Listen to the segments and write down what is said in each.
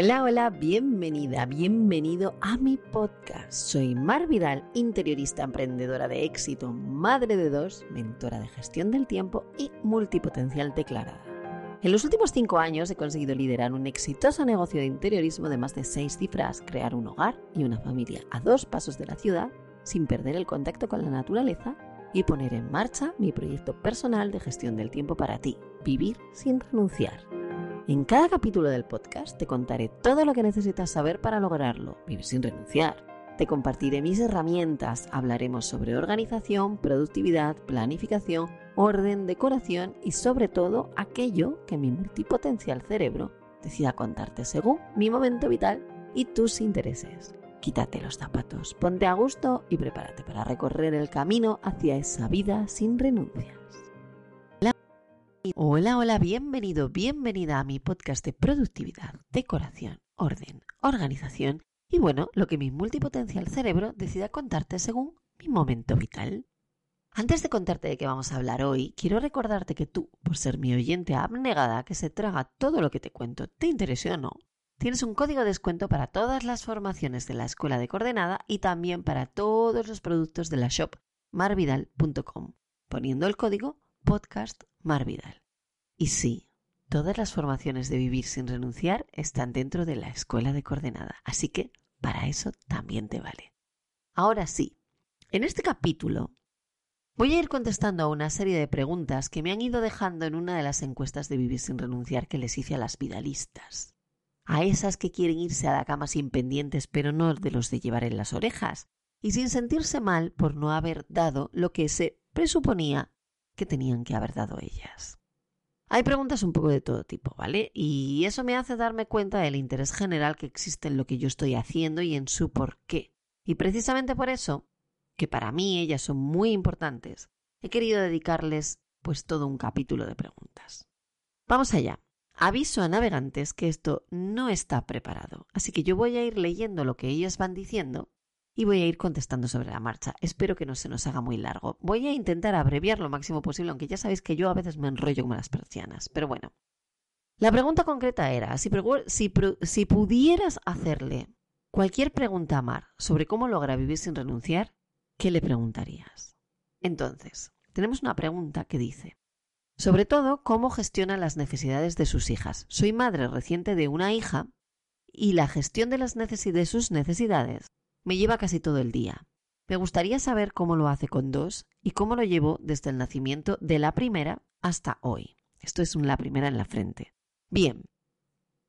Hola, hola, bienvenida, bienvenido a mi podcast. Soy Mar Vidal, interiorista emprendedora de éxito, madre de dos, mentora de gestión del tiempo y multipotencial declarada. En los últimos cinco años he conseguido liderar un exitoso negocio de interiorismo de más de seis cifras, crear un hogar y una familia a dos pasos de la ciudad sin perder el contacto con la naturaleza y poner en marcha mi proyecto personal de gestión del tiempo para ti, vivir sin renunciar. En cada capítulo del podcast te contaré todo lo que necesitas saber para lograrlo, vivir sin renunciar. Te compartiré mis herramientas, hablaremos sobre organización, productividad, planificación, orden, decoración y sobre todo aquello que mi multipotencial cerebro decida contarte según mi momento vital y tus intereses. Quítate los zapatos, ponte a gusto y prepárate para recorrer el camino hacia esa vida sin renuncias. Hola, hola, bienvenido, bienvenida a mi podcast de productividad, decoración, orden, organización y bueno, lo que mi multipotencial cerebro decida contarte según mi momento vital. Antes de contarte de qué vamos a hablar hoy, quiero recordarte que tú, por ser mi oyente abnegada que se traga todo lo que te cuento, te interese o no, tienes un código de descuento para todas las formaciones de la Escuela de Coordenada y también para todos los productos de la shop marvidal.com, poniendo el código podcast marvidal. Y sí, todas las formaciones de vivir sin renunciar están dentro de la Escuela de Coordenada, así que para eso también te vale. Ahora sí, en este capítulo Voy a ir contestando a una serie de preguntas que me han ido dejando en una de las encuestas de Vivir sin renunciar que les hice a las vidalistas. A esas que quieren irse a la cama sin pendientes pero no de los de llevar en las orejas, y sin sentirse mal por no haber dado lo que se presuponía que tenían que haber dado ellas. Hay preguntas un poco de todo tipo, ¿vale? Y eso me hace darme cuenta del interés general que existe en lo que yo estoy haciendo y en su por qué. Y precisamente por eso que para mí ellas son muy importantes, he querido dedicarles pues todo un capítulo de preguntas. Vamos allá. Aviso a navegantes que esto no está preparado, así que yo voy a ir leyendo lo que ellas van diciendo y voy a ir contestando sobre la marcha. Espero que no se nos haga muy largo. Voy a intentar abreviar lo máximo posible, aunque ya sabéis que yo a veces me enrollo como las persianas, pero bueno. La pregunta concreta era, si, pudieras hacerle cualquier pregunta a Mar sobre cómo logra vivir sin renunciar, ¿qué le preguntarías? Entonces, tenemos una pregunta que dice, sobre todo, ¿cómo gestiona las necesidades de sus hijas? Soy madre reciente de una hija y la gestión de, las de sus necesidades me lleva casi todo el día. Me gustaría saber cómo lo hace con dos y cómo lo llevo desde el nacimiento de la primera hasta hoy. Esto es la primera en la frente. Bien,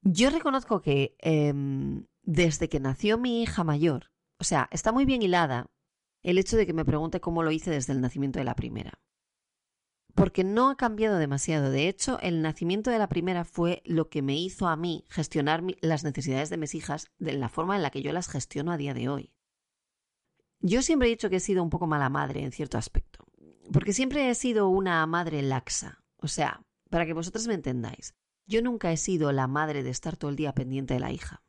yo reconozco que em, desde que nació mi hija mayor, o sea, está muy bien hilada el hecho de que me pregunte cómo lo hice desde el nacimiento de la primera. Porque no ha cambiado demasiado. De hecho, el nacimiento de la primera fue lo que me hizo a mí gestionar las necesidades de mis hijas de la forma en la que yo las gestiono a día de hoy. Yo siempre he dicho que he sido un poco mala madre en cierto aspecto. Porque siempre he sido una madre laxa. O sea, para que vosotros me entendáis, yo nunca he sido la madre de estar todo el día pendiente de la hija.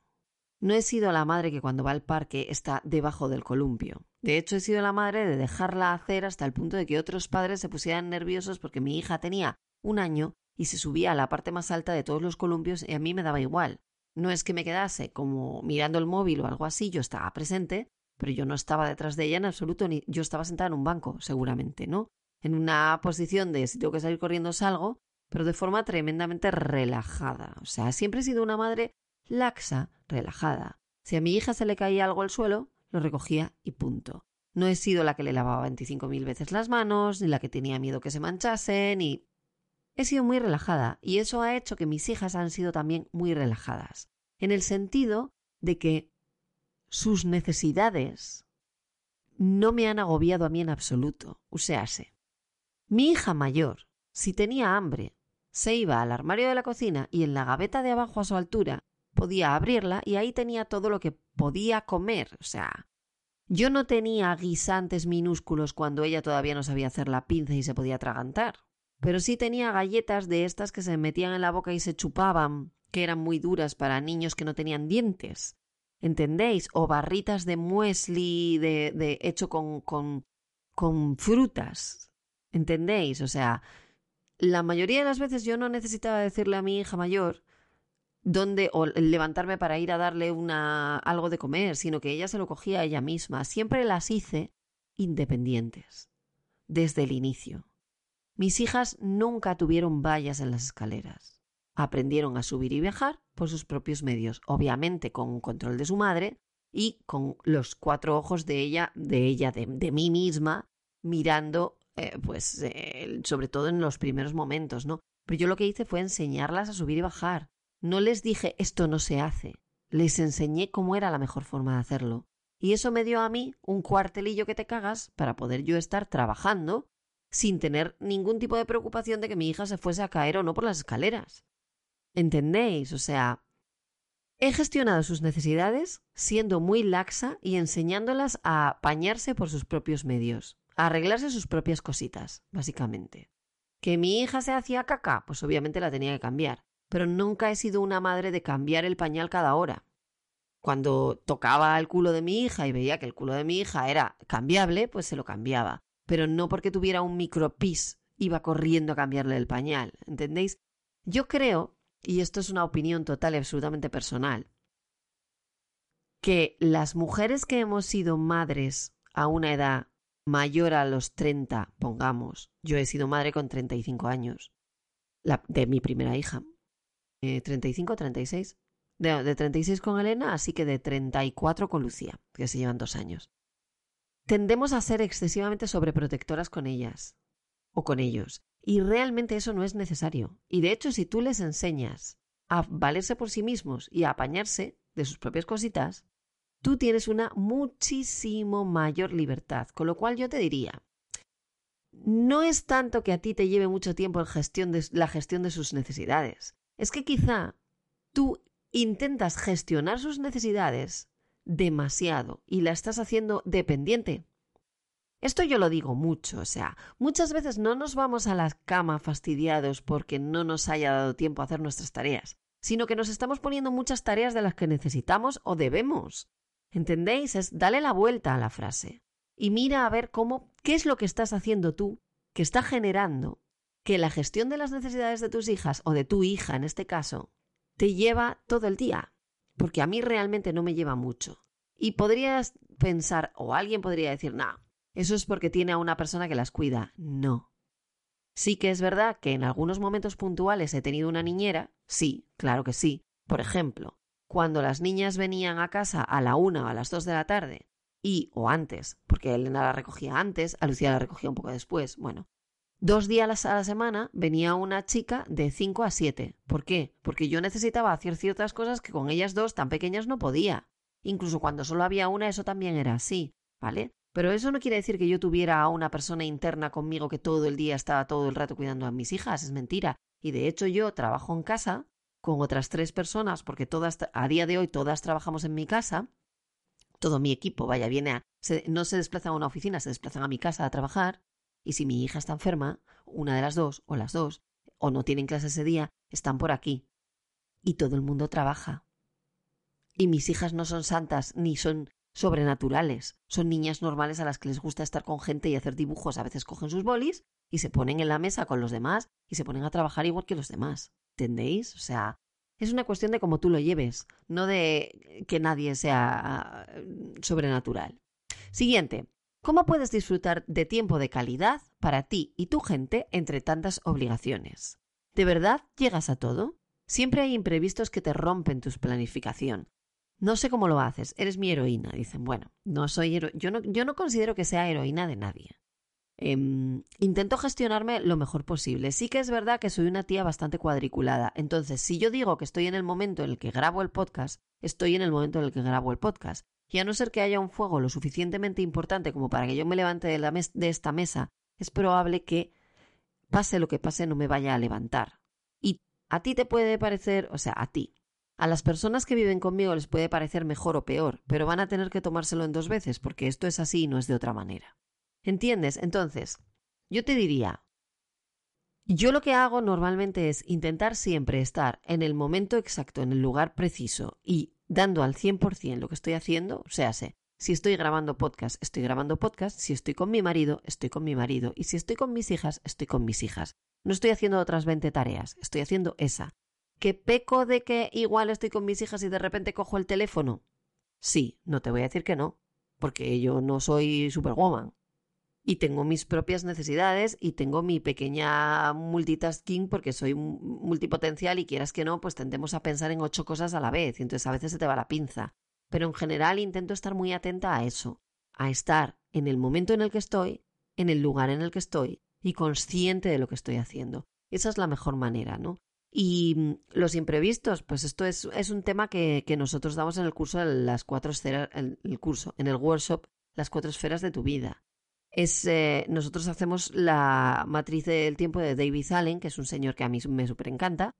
No he sido la madre que cuando va al parque está debajo del columpio. De hecho, he sido la madre de dejarla hacer hasta el punto de que otros padres se pusieran nerviosos porque mi hija tenía un año y se subía a la parte más alta de todos los columpios y a mí me daba igual. No es que me quedase como mirando el móvil o algo así, yo estaba presente, pero yo no estaba detrás de ella en absoluto, ni yo estaba sentada en un banco, seguramente, ¿no? En una posición de si tengo que salir corriendo salgo, pero de forma tremendamente relajada. O sea, siempre he sido una madre laxa, relajada. Si a mi hija se le caía algo al suelo, lo recogía y punto. No he sido la que le lavaba veinticinco mil veces las manos, ni la que tenía miedo que se manchase, ni... He sido muy relajada y eso ha hecho que mis hijas han sido también muy relajadas, en el sentido de que sus necesidades no me han agobiado a mí en absoluto. Uséase. Mi hija mayor, si tenía hambre, se iba al armario de la cocina y en la gaveta de abajo a su altura podía abrirla y ahí tenía todo lo que podía comer. O sea, yo no tenía guisantes minúsculos cuando ella todavía no sabía hacer la pinza y se podía atragantar. Pero sí tenía galletas de estas que se metían en la boca y se chupaban, que eran muy duras para niños que no tenían dientes. ¿Entendéis? O barritas de muesli de, de hecho con, con, con frutas. ¿Entendéis? O sea, la mayoría de las veces yo no necesitaba decirle a mi hija mayor dónde o levantarme para ir a darle una algo de comer, sino que ella se lo cogía ella misma. Siempre las hice independientes desde el inicio. Mis hijas nunca tuvieron vallas en las escaleras. Aprendieron a subir y viajar por sus propios medios, obviamente con un control de su madre y con los cuatro ojos de ella, de ella, de, de mí misma, mirando eh, pues sobre todo en los primeros momentos, ¿no? Pero yo lo que hice fue enseñarlas a subir y bajar. No les dije esto no se hace. Les enseñé cómo era la mejor forma de hacerlo. Y eso me dio a mí un cuartelillo que te cagas para poder yo estar trabajando sin tener ningún tipo de preocupación de que mi hija se fuese a caer o no por las escaleras. ¿Entendéis? O sea, he gestionado sus necesidades siendo muy laxa y enseñándolas a apañarse por sus propios medios arreglarse sus propias cositas, básicamente. ¿Que mi hija se hacía caca? Pues obviamente la tenía que cambiar. Pero nunca he sido una madre de cambiar el pañal cada hora. Cuando tocaba el culo de mi hija y veía que el culo de mi hija era cambiable, pues se lo cambiaba. Pero no porque tuviera un micropis iba corriendo a cambiarle el pañal. ¿Entendéis? Yo creo, y esto es una opinión total y absolutamente personal, que las mujeres que hemos sido madres a una edad mayor a los 30, pongamos. Yo he sido madre con 35 años. La, de mi primera hija. Eh, 35, 36. De, de 36 con Elena, así que de 34 con Lucía, que se llevan dos años. Tendemos a ser excesivamente sobreprotectoras con ellas o con ellos. Y realmente eso no es necesario. Y de hecho, si tú les enseñas a valerse por sí mismos y a apañarse de sus propias cositas, tú tienes una muchísimo mayor libertad. Con lo cual yo te diría, no es tanto que a ti te lleve mucho tiempo la gestión de sus necesidades. Es que quizá tú intentas gestionar sus necesidades demasiado y la estás haciendo dependiente. Esto yo lo digo mucho, o sea, muchas veces no nos vamos a la cama fastidiados porque no nos haya dado tiempo a hacer nuestras tareas, sino que nos estamos poniendo muchas tareas de las que necesitamos o debemos. ¿Entendéis? Es dale la vuelta a la frase y mira a ver cómo, qué es lo que estás haciendo tú que está generando que la gestión de las necesidades de tus hijas o de tu hija en este caso te lleva todo el día. Porque a mí realmente no me lleva mucho. Y podrías pensar, o alguien podría decir, no, eso es porque tiene a una persona que las cuida. No. Sí que es verdad que en algunos momentos puntuales he tenido una niñera, sí, claro que sí. Por ejemplo, cuando las niñas venían a casa a la una o a las dos de la tarde, y o antes, porque Elena la recogía antes, a Lucía la recogía un poco después, bueno, dos días a la semana venía una chica de cinco a siete. ¿Por qué? Porque yo necesitaba hacer ciertas cosas que con ellas dos tan pequeñas no podía. Incluso cuando solo había una, eso también era así, ¿vale? Pero eso no quiere decir que yo tuviera a una persona interna conmigo que todo el día estaba todo el rato cuidando a mis hijas, es mentira. Y de hecho yo trabajo en casa con otras tres personas, porque todas, a día de hoy todas trabajamos en mi casa, todo mi equipo, vaya, viene a, no se desplazan a una oficina, se desplazan a mi casa a trabajar, y si mi hija está enferma, una de las dos, o las dos, o no tienen clase ese día, están por aquí. Y todo el mundo trabaja. Y mis hijas no son santas, ni son sobrenaturales, son niñas normales a las que les gusta estar con gente y hacer dibujos, a veces cogen sus bolis y se ponen en la mesa con los demás y se ponen a trabajar igual que los demás. ¿Entendéis? O sea, es una cuestión de cómo tú lo lleves, no de que nadie sea mm, sobrenatural. Siguiente. ¿Cómo puedes disfrutar de tiempo de calidad para ti y tu gente entre tantas obligaciones? ¿De verdad llegas a todo? Siempre hay imprevistos que te rompen tu planificación. No sé cómo lo haces, eres mi heroína. Dicen, bueno, no soy yo, no, yo no considero que sea heroína de nadie. Em, intento gestionarme lo mejor posible. Sí que es verdad que soy una tía bastante cuadriculada. Entonces, si yo digo que estoy en el momento en el que grabo el podcast, estoy en el momento en el que grabo el podcast. Y a no ser que haya un fuego lo suficientemente importante como para que yo me levante de, esta mesa, es probable que pase lo que pase no me vaya a levantar. a ti te puede parecer, o sea, a ti, a las personas que viven conmigo les puede parecer mejor o peor, pero van a tener que tomárselo en dos veces, porque esto es así y no es de otra manera. ¿Entiendes? Entonces, yo te diría, yo lo que hago normalmente es intentar siempre estar en el momento exacto, en el lugar preciso y dando al 100% lo que estoy haciendo, o sea, sé, si estoy grabando podcast, estoy grabando podcast, si estoy con mi marido, estoy con mi marido, y si estoy con mis hijas, estoy con mis hijas. No estoy haciendo otras 20 tareas, estoy haciendo esa. ¿Que peco de que igual estoy con mis hijas y de repente cojo el teléfono? Sí, no te voy a decir que no, porque yo no soy superwoman. Y tengo mis propias necesidades y tengo mi pequeña multitasking porque soy multipotencial y quieras que no, pues tendemos a pensar en ocho cosas a la vez y entonces a veces se te va la pinza. Pero en general intento estar muy atenta a eso, a estar en el momento en el que estoy, en el lugar en el que estoy y consciente de lo que estoy haciendo. Esa es la mejor manera, ¿no? Y mm, los imprevistos, pues esto es, es un tema que, que, nosotros damos en el curso de las cuatro esferas, el, el, curso, en el workshop, las cuatro esferas de tu vida. Es, eh, nosotros hacemos la matriz del tiempo de David Allen, que es un señor que a mí me súper encanta.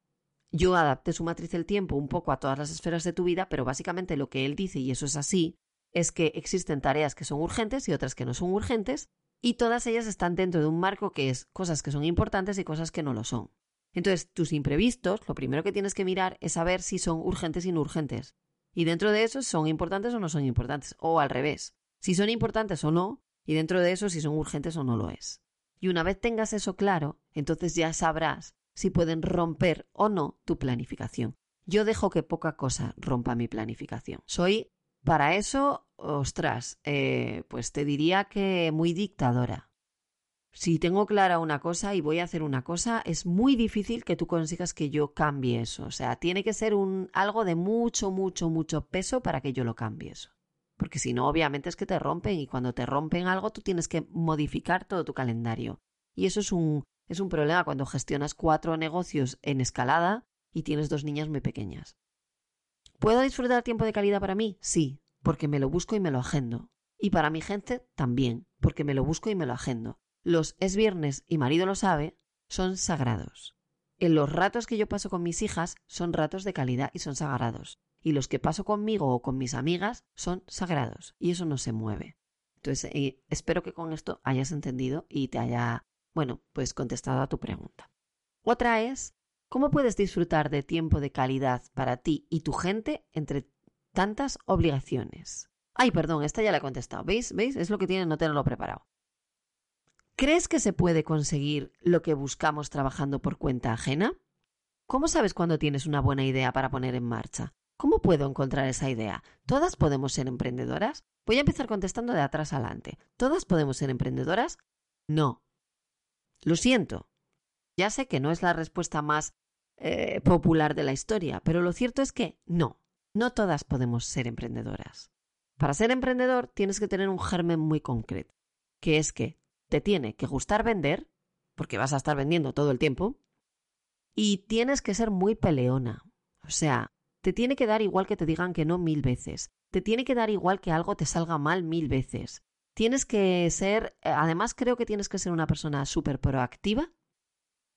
Yo adapté su matriz del tiempo un poco a todas las esferas de tu vida, pero básicamente lo que él dice, y eso es así, es que existen tareas que son urgentes y otras que no son urgentes, y todas ellas están dentro de un marco que es cosas que son importantes y cosas que no lo son. Entonces, tus imprevistos, lo primero que tienes que mirar es saber si son urgentes y no urgentes. Y dentro de eso, son importantes o no son importantes. O al revés. Si son importantes o no, y dentro de eso, si son urgentes o no lo es. Y una vez tengas eso claro, entonces ya sabrás si pueden romper o no tu planificación. Yo dejo que poca cosa rompa mi planificación. Soy, para eso, ostras, eh, pues te diría que muy dictadora. Si tengo clara una cosa y voy a hacer una cosa, es muy difícil que tú consigas que yo cambie eso. O sea, tiene que ser un, algo de mucho, mucho, mucho peso para que yo lo cambie eso. Porque si no, obviamente es que te rompen y cuando te rompen algo tú tienes que modificar todo tu calendario. Y eso es un, es un problema cuando gestionas cuatro negocios en escalada y tienes dos niñas muy pequeñas. ¿Puedo disfrutar tiempo de calidad para mí? Sí, porque me lo busco y me lo agendo. Y para mi gente también, porque me lo busco y me lo agendo. Los es viernes y marido lo sabe son sagrados. En los ratos que yo paso con mis hijas son ratos de calidad y son sagrados. Y los que paso conmigo o con mis amigas son sagrados. Y eso no se mueve. Entonces, eh, espero que con esto hayas entendido y te haya, bueno, pues contestado a tu pregunta. Otra es, ¿cómo puedes disfrutar de tiempo de calidad para ti y tu gente entre tantas obligaciones? Ay, perdón, esta ya la he contestado. ¿Veis? ¿Veis? Es lo que tiene no tenerlo preparado. ¿Crees que se puede conseguir lo que buscamos trabajando por cuenta ajena? ¿Cómo sabes cuándo tienes una buena idea para poner en marcha? ¿Cómo puedo encontrar esa idea? ¿Todas podemos ser emprendedoras? Voy a empezar contestando de atrás adelante. ¿Todas podemos ser emprendedoras? No. Lo siento. Ya sé que no es la respuesta más eh, popular de la historia, pero lo cierto es que no. No todas podemos ser emprendedoras. Para ser emprendedor tienes que tener un germen muy concreto, que es que te tiene que gustar vender, porque vas a estar vendiendo todo el tiempo, y tienes que ser muy peleona. O sea, te tiene que dar igual que te digan que no mil veces. Te tiene que dar igual que algo te salga mal mil veces. Tienes que ser, eh, además creo que tienes que ser una persona súper proactiva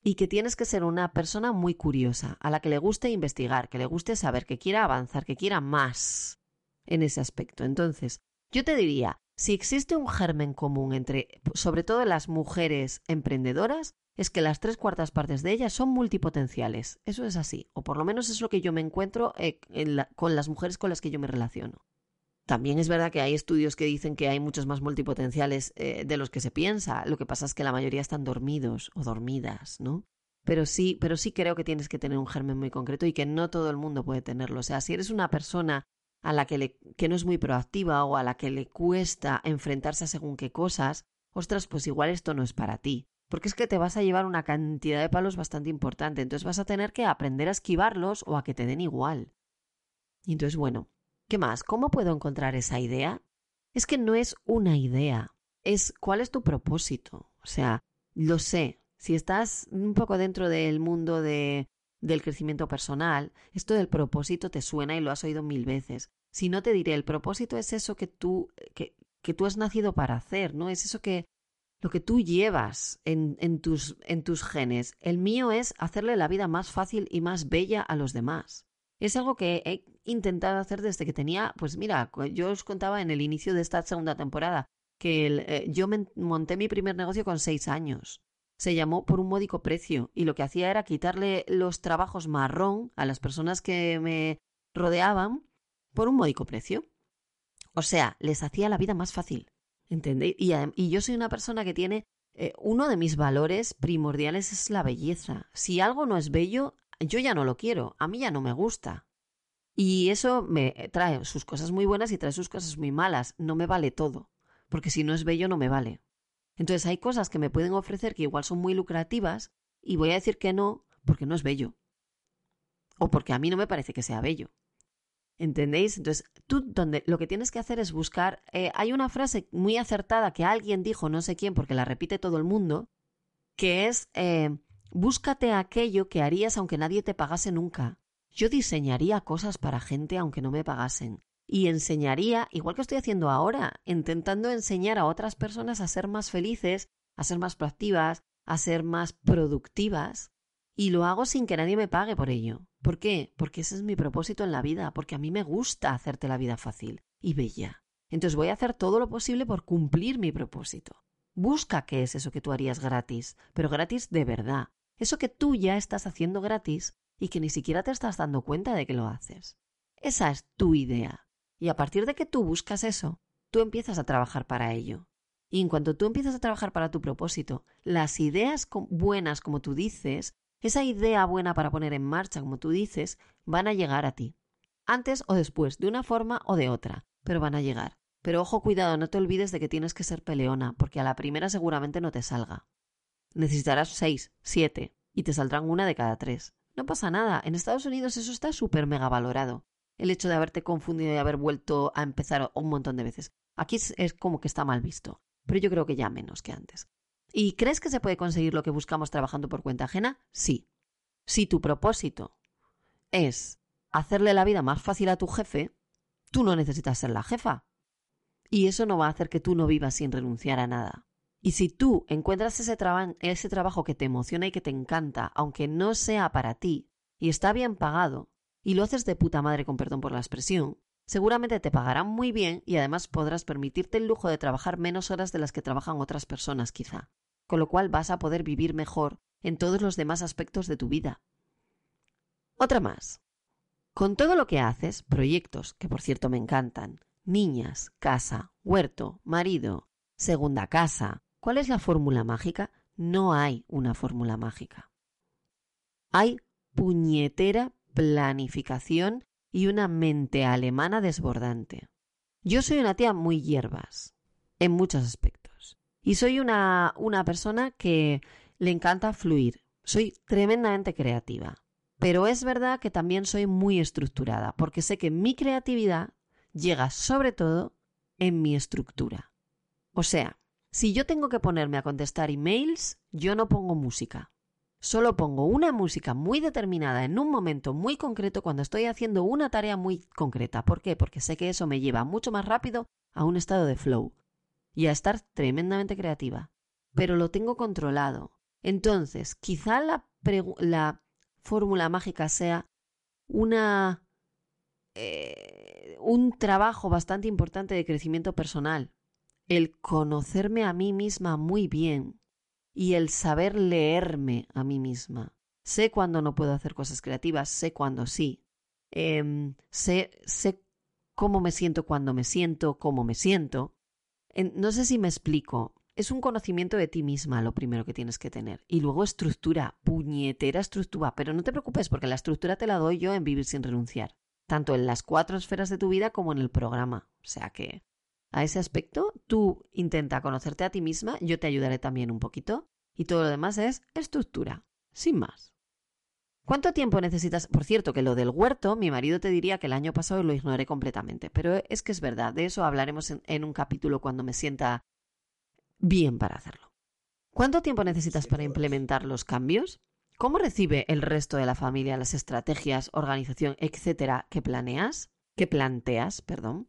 y que tienes que ser una persona muy curiosa, a la que le guste investigar, que le guste saber, que quiera avanzar, que quiera más en ese aspecto. Entonces, yo te diría, si existe un germen común entre, sobre todo las mujeres emprendedoras, es que las tres cuartas partes de ellas son multipotenciales. Eso es así, o por lo menos es lo que yo me encuentro eh, con las mujeres con las que yo me relaciono. También es verdad que hay estudios que dicen que hay muchos más multipotenciales eh, de los que se piensa. Lo que pasa es que la mayoría están dormidos o dormidas, ¿no? Pero sí, pero sí creo que tienes que tener un germen muy concreto y que no todo el mundo puede tenerlo. O sea, si eres una persona a la que, le, que no es muy proactiva o a la que le cuesta enfrentarse a según qué cosas, ostras, pues igual esto no es para ti. Porque es que te vas a llevar una cantidad de palos bastante importante, entonces vas a tener que aprender a esquivarlos o a que te den igual. Y entonces, bueno, ¿qué más? ¿Cómo puedo encontrar esa idea? Es que no es una idea, es cuál es tu propósito. O sea, lo sé, si estás un poco dentro del mundo de del crecimiento personal, esto del propósito te suena y lo has oído mil veces. Si no te diré, el propósito es eso que tú, que, que tú has nacido para hacer, ¿no? Es eso que, lo que tú llevas en, en, tus, en tus genes. El mío es hacerle la vida más fácil y más bella a los demás. Es algo que he intentado hacer desde que tenía, pues mira, yo os contaba en el inicio de esta segunda temporada que eh, yo monté mi primer negocio con seis años. Se llamó por un módico precio y lo que hacía era quitarle los trabajos marrón a las personas que me rodeaban por un módico precio. O sea, les hacía la vida más fácil. ¿Entendéis? Y, yo soy una persona que tiene eh, uno de mis valores primordiales es la belleza. Si algo no es bello, yo ya no lo quiero, a mí ya no me gusta. Y eso me trae sus cosas muy buenas y trae sus cosas muy malas. No me vale todo, porque si no es bello no me vale. Entonces hay cosas que me pueden ofrecer que igual son muy lucrativas y voy a decir que no porque no es bello. O porque a mí no me parece que sea bello. ¿Entendéis? Entonces, tú donde lo que tienes que hacer es buscar. Eh, hay una frase muy acertada que alguien dijo, no sé quién, porque la repite todo el mundo, que es eh, búscate aquello que harías aunque nadie te pagase nunca. Yo diseñaría cosas para gente aunque no me pagasen. Y enseñaría, igual que estoy haciendo ahora, intentando enseñar a otras personas a ser más felices, a ser más proactivas, a ser más productivas. Y lo hago sin que nadie me pague por ello. ¿Por qué? Porque ese es mi propósito en la vida, porque a mí me gusta hacerte la vida fácil y bella. Entonces voy a hacer todo lo posible por cumplir mi propósito. Busca qué es eso que tú harías gratis, pero gratis de verdad. Eso que tú ya estás haciendo gratis y que ni siquiera te estás dando cuenta de que lo haces. Esa es tu idea. Y a partir de que tú buscas eso, tú empiezas a trabajar para ello. Y en cuanto tú empiezas a trabajar para tu propósito, las ideas buenas, como tú dices, esa idea buena para poner en marcha, como tú dices, van a llegar a ti. Antes o después, de una forma o de otra, pero van a llegar. Pero ojo, cuidado, no te olvides de que tienes que ser peleona, porque a la primera seguramente no te salga. Necesitarás seis, siete, y te saldrán una de cada tres. No pasa nada, en Estados Unidos eso está súper mega valorado. El hecho de haberte confundido y haber vuelto a empezar un montón de veces. Aquí es como que está mal visto, pero yo creo que ya menos que antes. ¿Y crees que se puede conseguir lo que buscamos trabajando por cuenta ajena? Sí. Si tu propósito es hacerle la vida más fácil a tu jefe, tú no necesitas ser la jefa. Y eso no va a hacer que tú no vivas sin renunciar a nada. Y si tú encuentras ese, ese trabajo que te emociona y que te encanta, aunque no sea para ti, y está bien pagado, y lo haces de puta madre con perdón por la expresión, seguramente te pagarán muy bien y además podrás permitirte el lujo de trabajar menos horas de las que trabajan otras personas quizá con lo cual vas a poder vivir mejor en todos los demás aspectos de tu vida. Otra más. Con todo lo que haces, proyectos, que por cierto me encantan, niñas, casa, huerto, marido, segunda casa, ¿cuál es la fórmula mágica? No hay una fórmula mágica. Hay puñetera planificación y una mente alemana desbordante. Yo soy una tía muy hierbas, en muchos aspectos. Y soy una, una persona que le encanta fluir. Soy tremendamente creativa. Pero es verdad que también soy muy estructurada, porque sé que mi creatividad llega sobre todo en mi estructura. O sea, si yo tengo que ponerme a contestar emails, yo no pongo música. Solo pongo una música muy determinada en un momento muy concreto cuando estoy haciendo una tarea muy concreta. ¿Por qué? Porque sé que eso me lleva mucho más rápido a un estado de flow y a estar tremendamente creativa. Pero lo tengo controlado. Entonces, quizá la, la fórmula mágica sea una, eh, un trabajo bastante importante de crecimiento personal. El conocerme a mí misma muy bien y el saber leerme a mí misma. Sé cuándo no puedo hacer cosas creativas, sé cuándo sí. Em, sé, sé cómo me siento cuando me siento, cómo me siento no sé si me explico. Es un conocimiento de ti misma lo primero que tienes que tener. Y luego estructura, puñetera estructura. Pero no te preocupes porque la estructura te la doy yo en Vivir sin renunciar. Tanto en las cuatro esferas de tu vida como en el programa. O sea que a ese aspecto tú intenta conocerte a ti misma, yo te ayudaré también un poquito. Y todo lo demás es estructura. Sin más. ¿Cuánto tiempo necesitas? Por cierto, que lo del huerto, mi marido te diría que el año pasado lo ignoré completamente, pero es que es verdad, de eso hablaremos en, un capítulo cuando me sienta bien para hacerlo. ¿Cuánto tiempo necesitas para implementar los cambios? ¿Cómo recibe el resto de la familia las estrategias, organización, etcétera, que planeas? ¿Que planteas, perdón?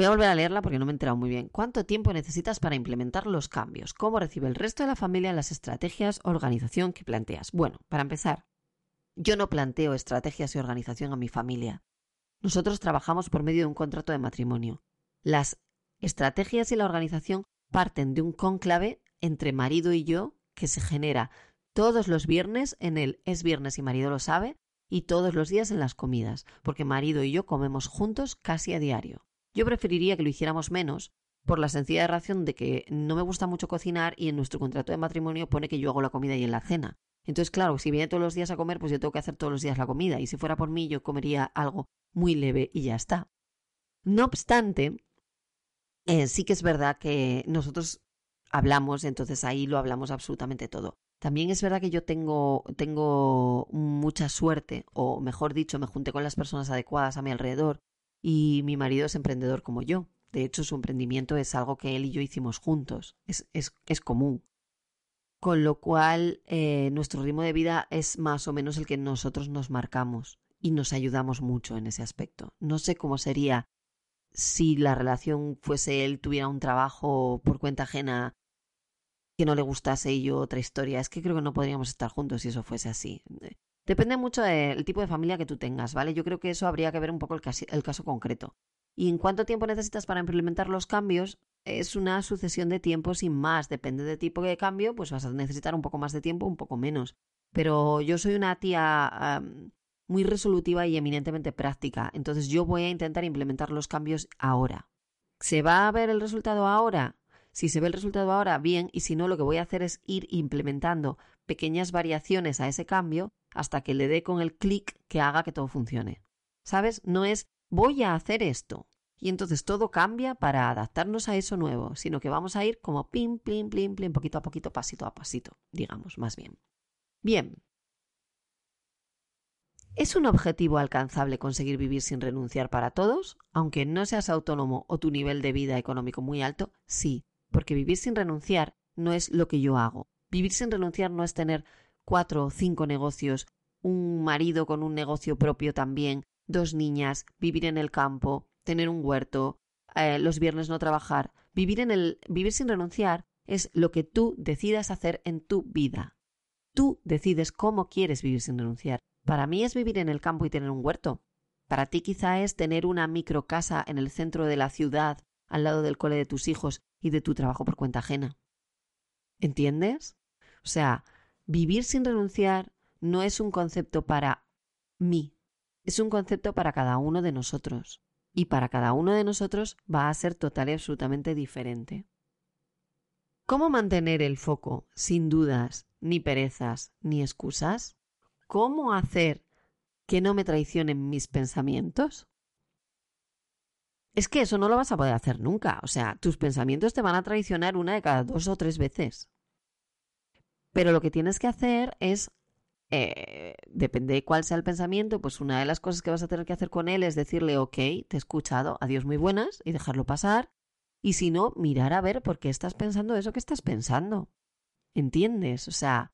Voy a volver a leerla porque no me he enterado muy bien. ¿Cuánto tiempo necesitas para implementar los cambios? ¿Cómo recibe el resto de la familia las estrategias organización que planteas? Bueno, para empezar, yo no planteo estrategias y organización a mi familia. Nosotros trabajamos por medio de un contrato de matrimonio. Las estrategias y la organización parten de un cónclave entre marido y yo que se genera todos los viernes en el es viernes y marido lo sabe y todos los días en las comidas, porque marido y yo comemos juntos casi a diario. Yo preferiría que lo hiciéramos menos por la sencilla razón de que no me gusta mucho cocinar y en nuestro contrato de matrimonio pone que yo hago la comida y en la cena. Entonces, claro, si viene todos los días a comer, pues yo tengo que hacer todos los días la comida y si fuera por mí yo comería algo muy leve y ya está. No obstante, eh, sí que es verdad que nosotros hablamos, entonces ahí lo hablamos absolutamente todo. También es verdad que yo tengo, tengo mucha suerte, o mejor dicho, me junté con las personas adecuadas a mi alrededor, y mi marido es emprendedor como yo. De hecho, su emprendimiento es algo que él y yo hicimos juntos, es, es, es común. Con lo cual, eh, nuestro ritmo de vida es más o menos el que nosotros nos marcamos y nos ayudamos mucho en ese aspecto. No sé cómo sería si la relación fuese él tuviera un trabajo por cuenta ajena que no le gustase y yo otra historia. Es que creo que no podríamos estar juntos si eso fuese así. Depende mucho del tipo de familia que tú tengas, ¿vale? Yo creo que eso habría que ver un poco el, caso concreto. ¿Y en cuánto tiempo necesitas para implementar los cambios? Es una sucesión de tiempo sin más. Depende del tipo de cambio, pues vas a necesitar un poco más de tiempo, un poco menos. Pero yo soy una tía muy resolutiva y eminentemente práctica. Entonces yo voy a intentar implementar los cambios ahora. ¿Se va a ver el resultado ahora? Si se ve el resultado ahora, bien, y si no, lo que voy a hacer es ir implementando pequeñas variaciones a ese cambio hasta que le dé con el clic que haga que todo funcione. ¿Sabes? No es voy a hacer esto y entonces todo cambia para adaptarnos a eso nuevo, sino que vamos a ir como pim, plim, plim, plim, poquito a poquito, pasito a pasito, digamos, más bien. Bien, ¿Es un objetivo alcanzable conseguir vivir sin renunciar para todos? Aunque no seas autónomo o tu nivel de vida económico muy alto, sí, porque vivir sin renunciar no es lo que yo hago. Vivir sin renunciar no es tener cuatro o cinco negocios, un marido con un negocio propio también, dos niñas, vivir en el campo, tener un huerto, eh, los viernes no trabajar. Vivir en el vivir sin renunciar es lo que tú decidas hacer en tu vida. Tú decides cómo quieres vivir sin renunciar. Para mí es vivir en el campo y tener un huerto. Para ti quizá es tener una microcasa en el centro de la ciudad, al lado del cole de tus hijos y de tu trabajo por cuenta ajena. ¿Entiendes? O sea, vivir sin renunciar no es un concepto para mí, es un concepto para cada uno de nosotros. Y para cada uno de nosotros va a ser total y absolutamente diferente. ¿Cómo mantener el foco sin dudas, ni perezas, ni excusas? ¿Cómo hacer que no me traicionen mis pensamientos? Es que eso no lo vas a poder hacer nunca. O sea, tus pensamientos te van a traicionar una de cada dos o tres veces. Pero lo que tienes que hacer es, eh, depende de cuál sea el pensamiento, pues una de las cosas que vas a tener que hacer con él es decirle, ok, te he escuchado, adiós muy buenas, y dejarlo pasar. Y si no, mirar a ver por qué estás pensando eso que estás pensando. ¿Entiendes? O sea,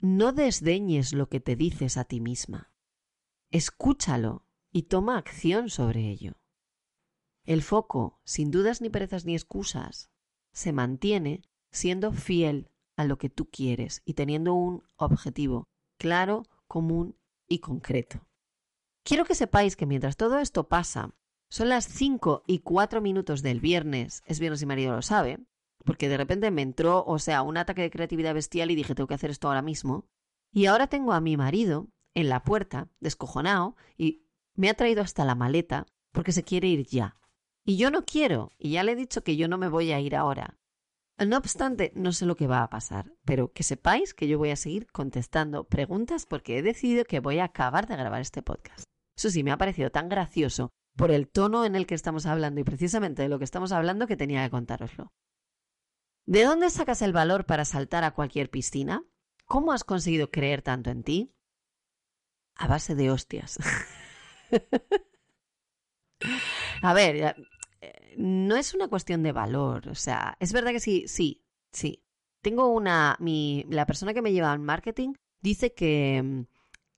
no desdeñes lo que te dices a ti misma. Escúchalo y toma acción sobre ello. El foco, sin dudas ni perezas ni excusas, se mantiene siendo fiel a lo que tú quieres y teniendo un objetivo claro, común y concreto. Quiero que sepáis que mientras todo esto pasa, son las 5 y 4 minutos del viernes, es viernes y marido lo sabe, porque de repente me entró, o sea, un ataque de creatividad bestial y dije, tengo que hacer esto ahora mismo. Y ahora tengo a mi marido en la puerta, descojonado, y me ha traído hasta la maleta porque se quiere ir ya. Y yo no quiero, y ya le he dicho que yo no me voy a ir ahora. No obstante, no sé lo que va a pasar, pero que sepáis que yo voy a seguir contestando preguntas porque he decidido que voy a acabar de grabar este podcast. Eso sí, me ha parecido tan gracioso por el tono en el que estamos hablando y precisamente de lo que estamos hablando que tenía que contároslo. ¿De dónde sacas el valor para saltar a cualquier piscina? ¿Cómo has conseguido creer tanto en ti? A base de hostias. a ver, no es una cuestión de valor. O sea, es verdad que sí, sí, sí. Tengo una. Mi, la persona que me lleva al marketing dice que,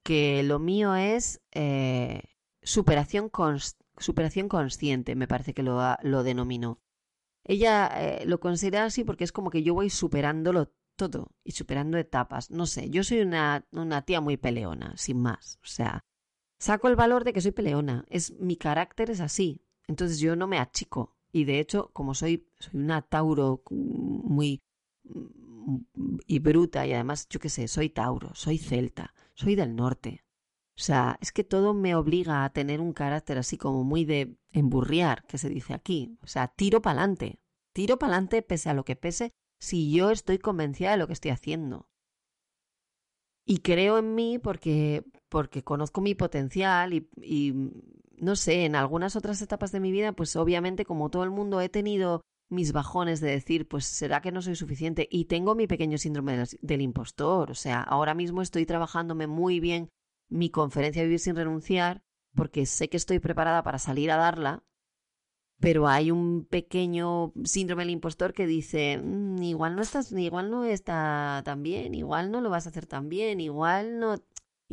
que lo mío es eh, superación superación consciente, me parece que lo, lo denominó. Ella eh, lo considera así porque es como que yo voy superándolo todo y superando etapas. No sé, yo soy una, una tía muy peleona, sin más. O sea, saco el valor de que soy peleona. Es, mi carácter es así. Entonces yo no me achico. Y de hecho, como soy, soy una Tauro muy y bruta y además, yo qué sé, soy Tauro, soy celta, soy del norte. O sea, es que todo me obliga a tener un carácter así como muy de emburriar, que se dice aquí. O sea, tiro pa'lante. Tiro pa'lante pese a lo que pese si yo estoy convencida de lo que estoy haciendo. Y creo en mí porque, porque conozco mi potencial y, y, no sé, en algunas otras etapas de mi vida, pues obviamente como todo el mundo he tenido mis bajones de decir, pues será que no soy suficiente y tengo mi pequeño síndrome del, impostor. O sea, ahora mismo estoy trabajándome muy bien mi conferencia Vivir sin renunciar porque sé que estoy preparada para salir a darla, pero hay un pequeño síndrome del impostor que dice, mm, igual no estás, igual no está tan bien, igual no lo vas a hacer tan bien, igual no.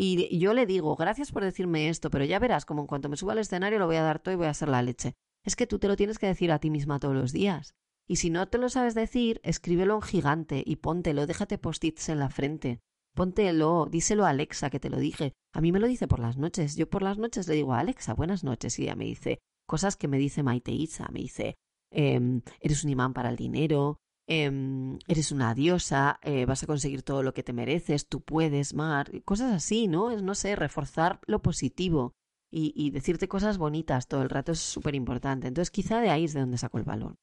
Y yo le digo, gracias por decirme esto, pero ya verás como en cuanto me suba al escenario lo voy a dar todo y voy a hacer la leche. Es que tú te lo tienes que decir a ti misma todos los días. Y si no te lo sabes decir, escríbelo en gigante y póntelo, déjate post-its en la frente. Póntelo, díselo a Alexa que te lo dije. A mí me lo dice por las noches. Yo por las noches le digo a Alexa, buenas noches, y ella me dice cosas que me dice Maite. Me dice, eh, eres un imán para el dinero, eh, eres una diosa, eh, vas a conseguir todo lo que te mereces, tú puedes, Mar. Cosas así, ¿no? Es, no sé, reforzar lo positivo y, decirte cosas bonitas todo el rato es súper importante. Entonces, quizá de ahí es de donde saco el valor.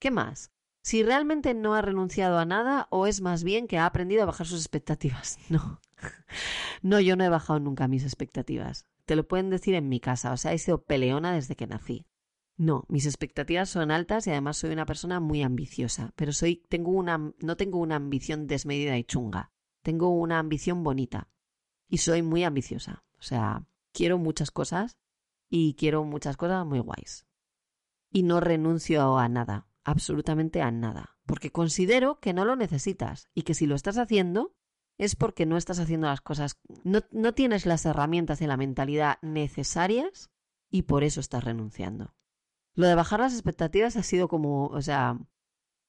¿Qué más? si realmente no ha renunciado a nada o es más bien que ha aprendido a bajar sus expectativas. No. No, yo no he bajado nunca mis expectativas. Te lo pueden decir en mi casa, o sea, he sido peleona desde que nací. No, mis expectativas son altas y además soy una persona muy ambiciosa, pero soy tengo una no tengo una ambición desmedida y chunga. Tengo una ambición bonita y soy muy ambiciosa. O sea, quiero muchas cosas y quiero muchas cosas muy guays. Y no renuncio a nada absolutamente a nada, porque considero que no lo necesitas y que si lo estás haciendo es porque no estás haciendo las cosas, no, no tienes las herramientas y la mentalidad necesarias y por eso estás renunciando. Lo de bajar las expectativas ha sido como, o sea,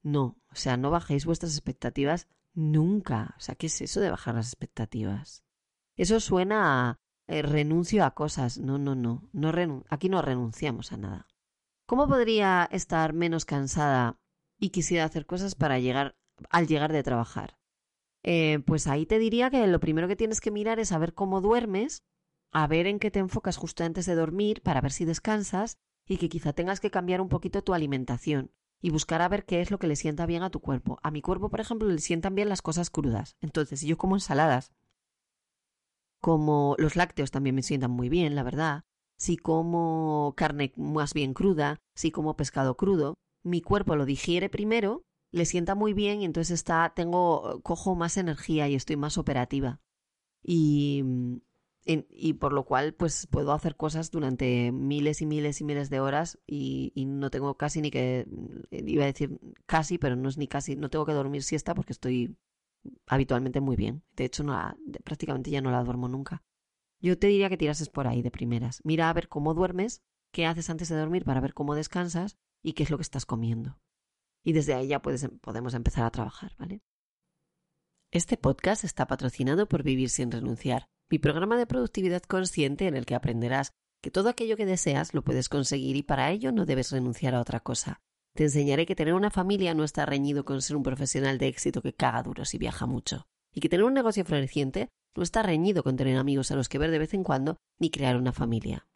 no, o sea, no bajéis vuestras expectativas nunca. O sea, ¿qué es eso de bajar las expectativas? Eso suena a eh, renuncio a cosas. No, no, no, no aquí no renunciamos a nada. ¿Cómo podría estar menos cansada y quisiera hacer cosas para llegar al llegar de trabajar? Eh, pues ahí te diría que lo primero que tienes que mirar es a ver cómo duermes, a ver en qué te enfocas justo antes de dormir para ver si descansas y que quizá tengas que cambiar un poquito tu alimentación y buscar a ver qué es lo que le sienta bien a tu cuerpo. A mi cuerpo, por ejemplo, le sientan bien las cosas crudas. Entonces, yo como ensaladas, como los lácteos también me sientan muy bien, la verdad si como carne más bien cruda, si como pescado crudo, mi cuerpo lo digiere primero, le sienta muy bien y entonces está, tengo, cojo más energía y estoy más operativa. Y, y por lo cual, pues puedo hacer cosas durante miles y miles y miles de horas y, no tengo casi ni que, iba a decir casi, pero no es ni casi, no tengo que dormir siesta porque estoy habitualmente muy bien. De hecho, prácticamente ya no la duermo nunca. Yo te diría que tirases por ahí de primeras. Mira a ver cómo duermes, qué haces antes de dormir para ver cómo descansas y qué es lo que estás comiendo. Y desde ahí ya puedes, em, podemos empezar a trabajar, ¿vale? Este podcast está patrocinado por Vivir sin renunciar, mi programa de productividad consciente en el que aprenderás que todo aquello que deseas lo puedes conseguir y para ello no debes renunciar a otra cosa. Te enseñaré que tener una familia no está reñido con ser un profesional de éxito que caga duros y viaja mucho, y que tener un negocio floreciente no está reñido con tener amigos a los que ver de vez en cuando ni crear una familia.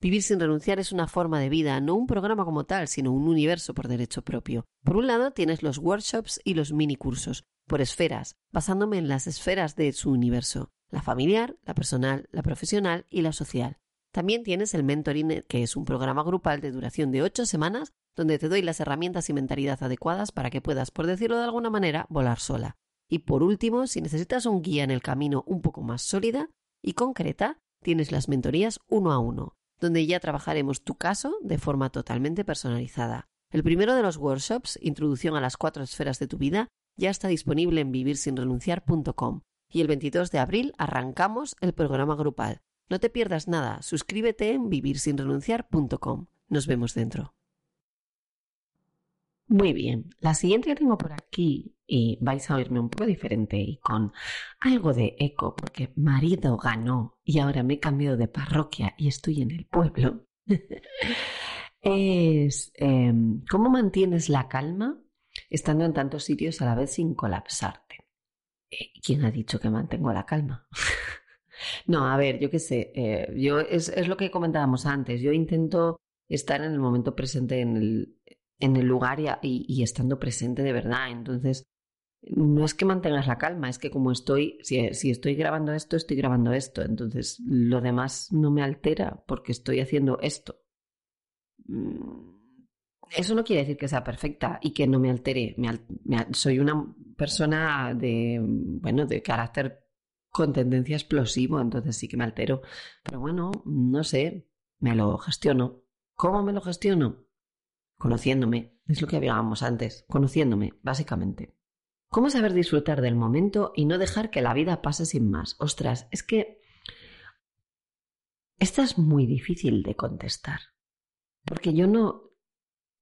Vivir sin renunciar es una forma de vida, no un programa como tal, sino un universo por derecho propio. Por un lado tienes los workshops y los mini cursos, por esferas, basándome en las esferas de su universo, la familiar, la personal, la profesional y la social. También tienes el mentoring, que es un programa grupal de duración de ocho semanas, donde te doy las herramientas y mentalidad adecuadas para que puedas, por decirlo de alguna manera, volar sola. Y por último, si necesitas un guía en el camino un poco más sólida y concreta, tienes las mentorías uno a uno, donde ya trabajaremos tu caso de forma totalmente personalizada. El primero de los workshops, Introducción a las cuatro esferas de tu vida, ya está disponible en vivirsinrenunciar.com y el 22 de abril arrancamos el programa grupal, No te pierdas nada, suscríbete en vivirsinrenunciar.com. Nos vemos dentro. Muy bien, la siguiente que tengo por aquí, y vais a oírme un poco diferente y con algo de eco, porque marido ganó y ahora me he cambiado de parroquia y estoy en el pueblo, es em, cómo mantienes la calma estando en tantos sitios a la vez sin colapsarte. Eh, ¿Quién ha dicho que mantengo la calma? No, a ver, yo qué sé, eh, yo es, es, lo que comentábamos antes, yo intento estar en el momento presente en el, en el lugar y, estando presente de verdad, entonces no es que mantengas la calma, es que como estoy, si, si estoy grabando esto, estoy grabando esto, entonces lo demás no me altera porque estoy haciendo esto. Mm, eso no quiere decir que sea perfecta y que no me altere. soy una persona de, bueno, de carácter con tendencia explosivo, entonces sí que me altero. Pero bueno, no sé, me lo gestiono. ¿Cómo me lo gestiono? Conociéndome, es lo que hablábamos antes, conociéndome, básicamente. ¿Cómo saber disfrutar del momento y no dejar que la vida pase sin más? Ostras, es que esta es muy difícil de contestar. Porque yo no,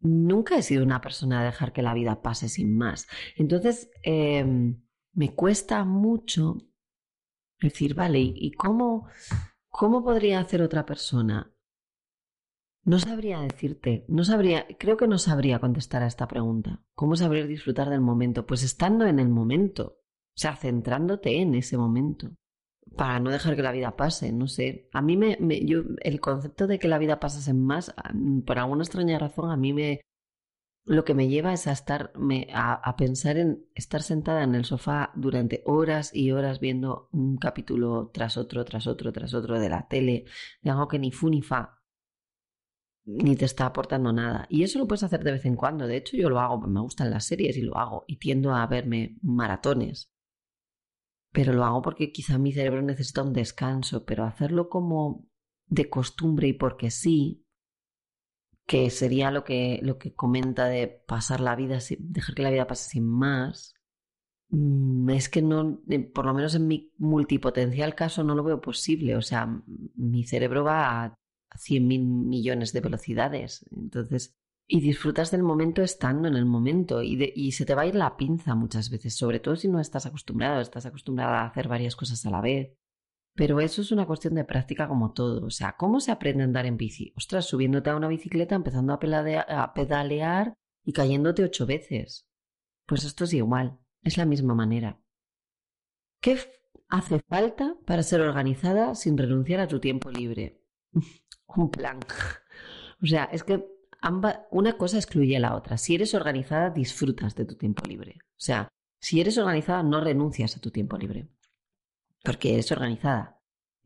nunca he sido una persona de dejar que la vida pase sin más. Entonces, em, me cuesta mucho Decir, vale, ¿y cómo, cómo podría hacer otra persona? No sabría decirte, no sabría, creo que no sabría contestar a esta pregunta. ¿Cómo saber disfrutar del momento? Pues estando en el momento, o sea, centrándote en ese momento, para no dejar que la vida pase, no sé. A mí me, me yo, el concepto de que la vida pasase más, por alguna extraña razón, a mí me, lo que me lleva es a, estar, a, pensar en estar sentada en el sofá durante horas y horas viendo un capítulo tras otro, tras otro, tras otro de la tele, de algo que ni fu ni fa, ni te está aportando nada. Y eso lo puedes hacer de vez en cuando. De hecho, yo lo hago, me gustan las series y lo hago, y tiendo a verme maratones. Pero lo hago porque quizá mi cerebro necesita un descanso, pero hacerlo como de costumbre y porque sí, que sería lo que, lo que comenta de pasar la vida, dejar que la vida pase sin más, mm, es que no, por lo menos en mi multipotencial caso no lo veo posible. O sea, mi cerebro va a 100 mil millones de velocidades. Entonces, y disfrutas del momento estando en el momento y, y se te va a ir la pinza muchas veces, sobre todo si no estás acostumbrado, estás acostumbrada a hacer varias cosas a la vez. Pero eso es una cuestión de práctica como todo. O sea, ¿cómo se aprende a andar en bici? Ostras, subiéndote a una bicicleta, empezando a, a pedalear y cayéndote ocho veces. Pues esto es igual, es la misma manera. ¿Qué hace falta para ser organizada sin renunciar a tu tiempo libre? Un plan. o sea, es que una cosa excluye a la otra. Si eres organizada, disfrutas de tu tiempo libre. O sea, si eres organizada, no renuncias a tu tiempo libre porque eres organizada.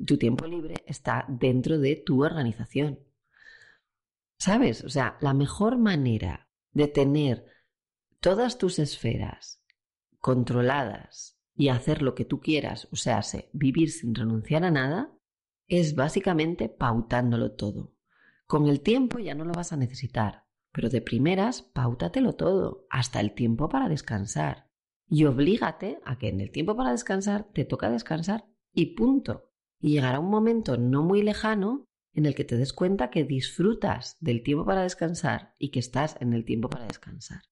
Tu tiempo libre está dentro de tu organización. ¿Sabes? O sea, la mejor manera de tener todas tus esferas controladas y hacer lo que tú quieras, o sea, vivir sin renunciar a nada, es básicamente pautándolo todo. Con el tiempo ya no lo vas a necesitar, pero de primeras, pautatelo todo, hasta el tiempo para descansar y oblígate a que en el tiempo para descansar te toca descansar y punto. Y llegará un momento no muy lejano en el que te des cuenta que disfrutas del tiempo para descansar y que estás en el tiempo para descansar.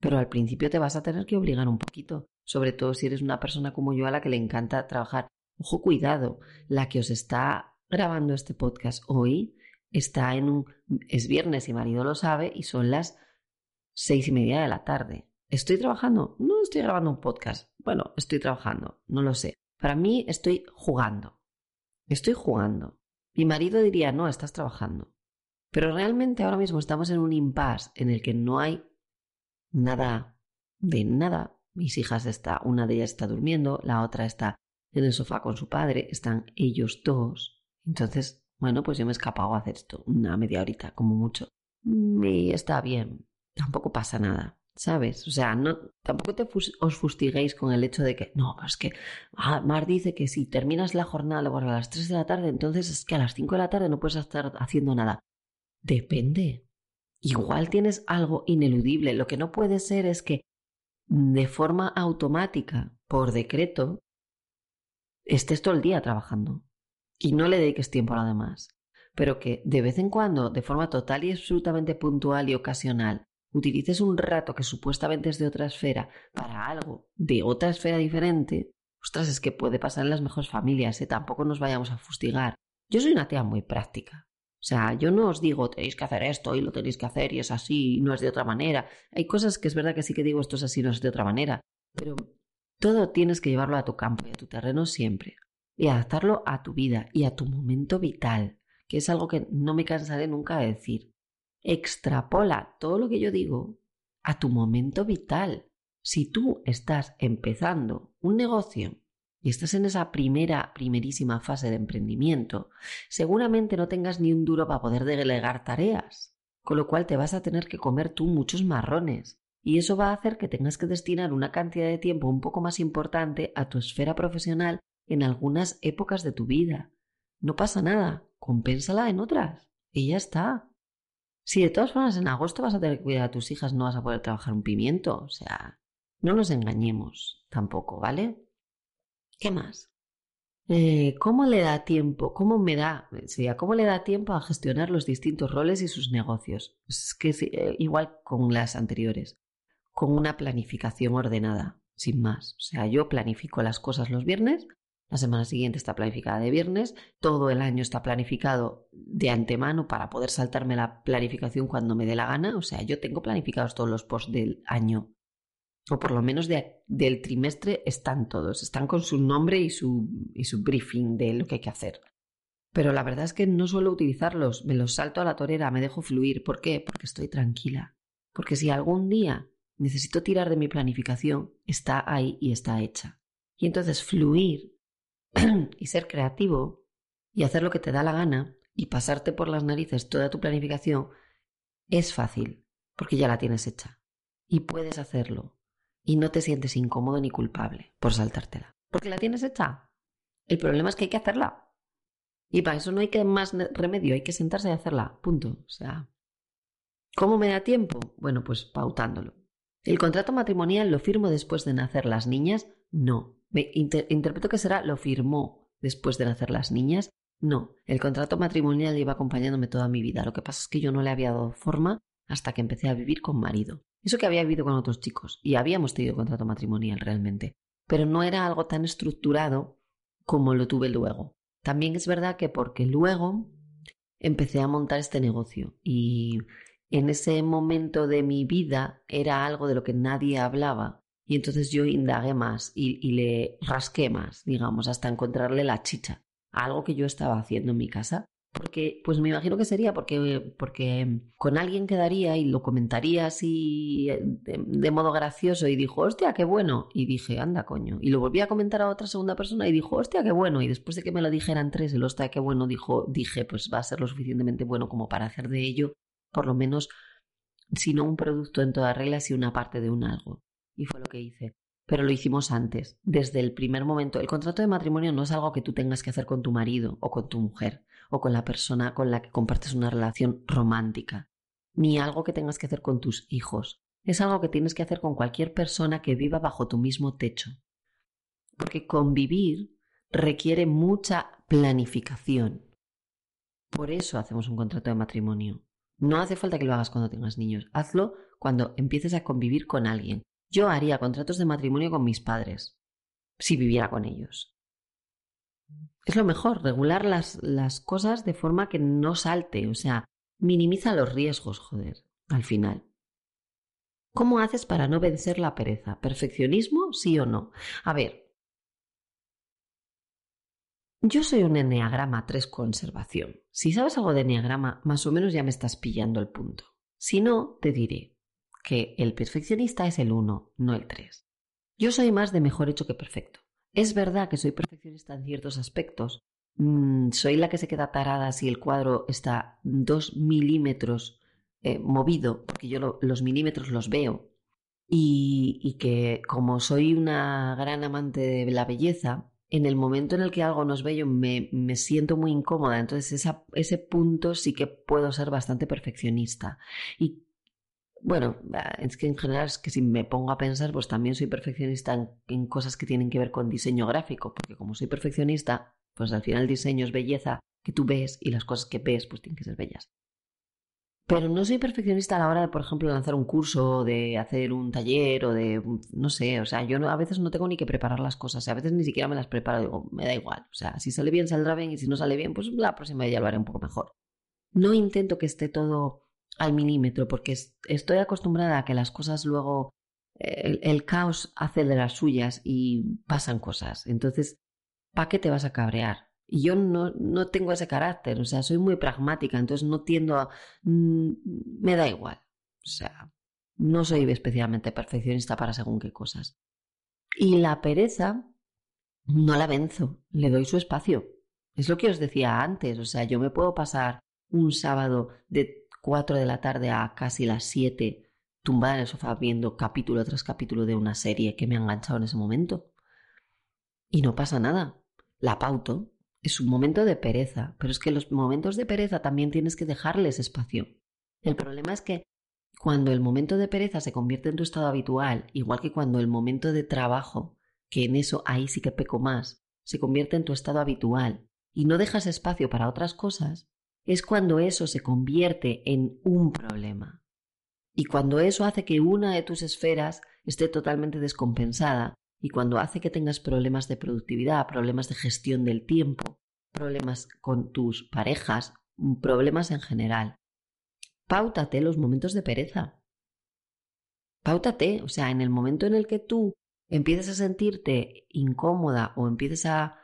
Pero al principio te vas a tener que obligar un poquito, sobre todo si eres una persona como yo a la que le encanta trabajar. Ojo, cuidado, la que os está grabando este podcast hoy está en un... es viernes y marido lo sabe y son las seis y media de la tarde. ¿Estoy trabajando? No estoy grabando un podcast. Bueno, estoy trabajando, no lo sé. Para mí estoy jugando. Estoy jugando. Mi marido diría, no, estás trabajando. Pero realmente ahora mismo estamos en un impasse en el que no hay nada de nada. Mis hijas está, una de ellas está durmiendo, la otra está en el sofá con su padre, están ellos dos. Entonces, bueno, pues yo me he escapado a hacer esto una media horita, como mucho. Y está bien, tampoco pasa nada. ¿sabes? O sea, no, tampoco te os fustiguéis con el hecho de que, no, es que ah, Mar dice que si terminas la jornada a las 3 de la tarde, entonces es que a las 5 de la tarde no puedes estar haciendo nada. Depende. Igual tienes algo ineludible. Lo que no puede ser es que de forma automática, por decreto, estés todo el día trabajando. Y no le dediques tiempo a lo demás, pero que de vez en cuando, de forma total y absolutamente puntual y ocasional, utilices un rato que supuestamente es de otra esfera para algo de otra esfera diferente, ostras, es que puede pasar en las mejores familias, ¿eh? tampoco nos vayamos a fustigar. Yo soy una tía muy práctica. O sea, yo no os digo tenéis que hacer esto y lo tenéis que hacer y es así y no es de otra manera. Hay cosas que es verdad que sí que digo esto es así, no es de otra manera. Pero todo tienes que llevarlo a tu campo y a tu terreno siempre. Y adaptarlo a tu vida y a tu momento vital, que es algo que no me cansaré nunca de decir. Extrapola todo lo que yo digo a tu momento vital. Si tú estás empezando un negocio y estás en esa primera, primerísima fase de emprendimiento, seguramente no tengas ni un duro para poder delegar tareas, con lo cual te vas a tener que comer tú muchos marrones. Y eso va a hacer que tengas que destinar una cantidad de tiempo un poco más importante a tu esfera profesional en algunas épocas de tu vida. No pasa nada, compénsala en otras. Y ya está. Si de todas formas en agosto vas a tener que cuidar a tus hijas, no vas a poder trabajar un pimiento. O sea, no nos engañemos tampoco, ¿vale? ¿Qué más? Eh, ¿Cómo le da tiempo? ¿Cómo me da? Sería, ¿cómo le da tiempo a gestionar los distintos roles y sus negocios? Es que es eh, igual con las anteriores, con una planificación ordenada, sin más. O sea, yo planifico las cosas los viernes, la semana siguiente está planificada de viernes, todo el año está planificado de antemano para poder saltarme la planificación cuando me dé la gana. O sea, yo tengo planificados todos los posts del año o por lo menos del trimestre, están todos, están con su nombre y su, y su briefing de lo que hay que hacer. Pero la verdad es que no suelo utilizarlos, me los salto a la torera, me dejo fluir. ¿Por qué? Porque estoy tranquila. Porque si algún día necesito tirar de mi planificación, está ahí y está hecha. Y entonces fluir y ser creativo y hacer lo que te da la gana y pasarte por las narices toda tu planificación es fácil, porque ya la tienes hecha. Y puedes hacerlo y no te sientes incómodo ni culpable por saltártela. Porque la tienes hecha. El problema es que hay que hacerla. Y para eso no hay que más remedio, hay que sentarse y hacerla. Punto. O sea, ¿cómo me da tiempo? Bueno, pues pautándolo. ¿El contrato matrimonial lo firmo después de nacer las niñas? No. Me interpreto que será lo firmó después de nacer las niñas. No, el contrato matrimonial lleva acompañándome toda mi vida. Lo que pasa es que yo no le había dado forma hasta que empecé a vivir con marido. Eso que había vivido con otros chicos y habíamos tenido contrato matrimonial realmente, pero no era algo tan estructurado como lo tuve luego. También es verdad que porque luego empecé a montar este negocio y en ese momento de mi vida era algo de lo que nadie hablaba y entonces yo indagué más y, le rasqué más, digamos, hasta encontrarle la chicha, algo que yo estaba haciendo en mi casa porque, pues me imagino que sería porque, porque con alguien quedaría y lo comentaría así eh, de, modo gracioso y dijo, hostia, qué bueno. Y dije, anda, coño. Y lo volví a comentar a otra segunda persona y dijo, hostia, qué bueno. Y después de que me lo dijeran tres, el hostia, qué bueno, dijo, dije, pues va a ser lo suficientemente bueno como para hacer de ello, por lo menos, si no un producto en toda regla, si una parte de un algo. Y fue lo que hice pero lo hicimos antes, desde el primer momento. El contrato de matrimonio no es algo que tú tengas que hacer con tu marido o con tu mujer o con la persona con la que compartes una relación romántica, ni algo que tengas que hacer con tus hijos. Es algo que tienes que hacer con cualquier persona que viva bajo tu mismo techo. Porque convivir requiere mucha planificación. Por eso hacemos un contrato de matrimonio. No hace falta que lo hagas cuando tengas niños. Hazlo cuando empieces a convivir con alguien. Yo haría contratos de matrimonio con mis padres, si viviera con ellos. Es lo mejor, regular las, las cosas de forma que no salte, o sea, minimiza los riesgos, joder, al final. ¿Cómo haces para no vencer la pereza? ¿Perfeccionismo, sí o no? A ver, yo soy un enneagrama 3 conservación. Si sabes algo de enneagrama, más o menos ya me estás pillando el punto. Si no, te diré que el perfeccionista es el 1, no el 3. Yo soy más de mejor hecho que perfecto. Es verdad que soy perfeccionista en ciertos aspectos. Mm, soy la que se queda tarada si el cuadro está dos milímetros eh, movido, porque yo los milímetros los veo. Y, que como soy una gran amante de la belleza, en el momento en el que algo no es bello me, me siento muy incómoda. Entonces ese punto sí que puedo ser bastante perfeccionista. Y bueno, es que en general es que si me pongo a pensar, pues también soy perfeccionista en, cosas que tienen que ver con diseño gráfico, porque como soy perfeccionista, Pues al final el diseño es belleza que tú ves y las cosas que ves pues tienen que ser bellas. Pero no soy perfeccionista a la hora de, por ejemplo, lanzar un curso, de hacer un taller o de, no sé, o sea, yo a veces no tengo ni que preparar las cosas, a veces ni siquiera me las preparo, digo, me da igual, o sea, si sale bien, saldrá bien y si no sale bien, pues la próxima ya lo haré un poco mejor. No intento que esté todo al milímetro porque estoy acostumbrada a que las cosas luego, el, caos hace de las suyas y pasan cosas. Entonces, ¿para qué te vas a cabrear? Y yo no, no tengo ese carácter, o sea, soy muy pragmática, entonces no tiendo a... Mm, me da igual, o sea, no soy especialmente perfeccionista para según qué cosas. Y la pereza no la venzo, le doy su espacio. Es lo que os decía antes, o sea, yo me puedo pasar un sábado de 4 de la tarde a casi las 7 tumbada en el sofá viendo capítulo tras capítulo de una serie que me ha enganchado en ese momento. Y no pasa nada. La pauto, es un momento de pereza, pero es que los momentos de pereza también tienes que dejarles espacio. El problema es que cuando el momento de pereza se convierte en tu estado habitual, igual que cuando el momento de trabajo, que en eso ahí sí que peco más, se convierte en tu estado habitual y no dejas espacio para otras cosas, es cuando eso se convierte en un problema. Y cuando eso hace que una de tus esferas esté totalmente descompensada y cuando hace que tengas problemas de productividad, problemas de gestión del tiempo, problemas con tus parejas, problemas en general. Páutate los momentos de pereza. Páutate, o sea, en el momento en el que tú empieces a sentirte incómoda o empieces a,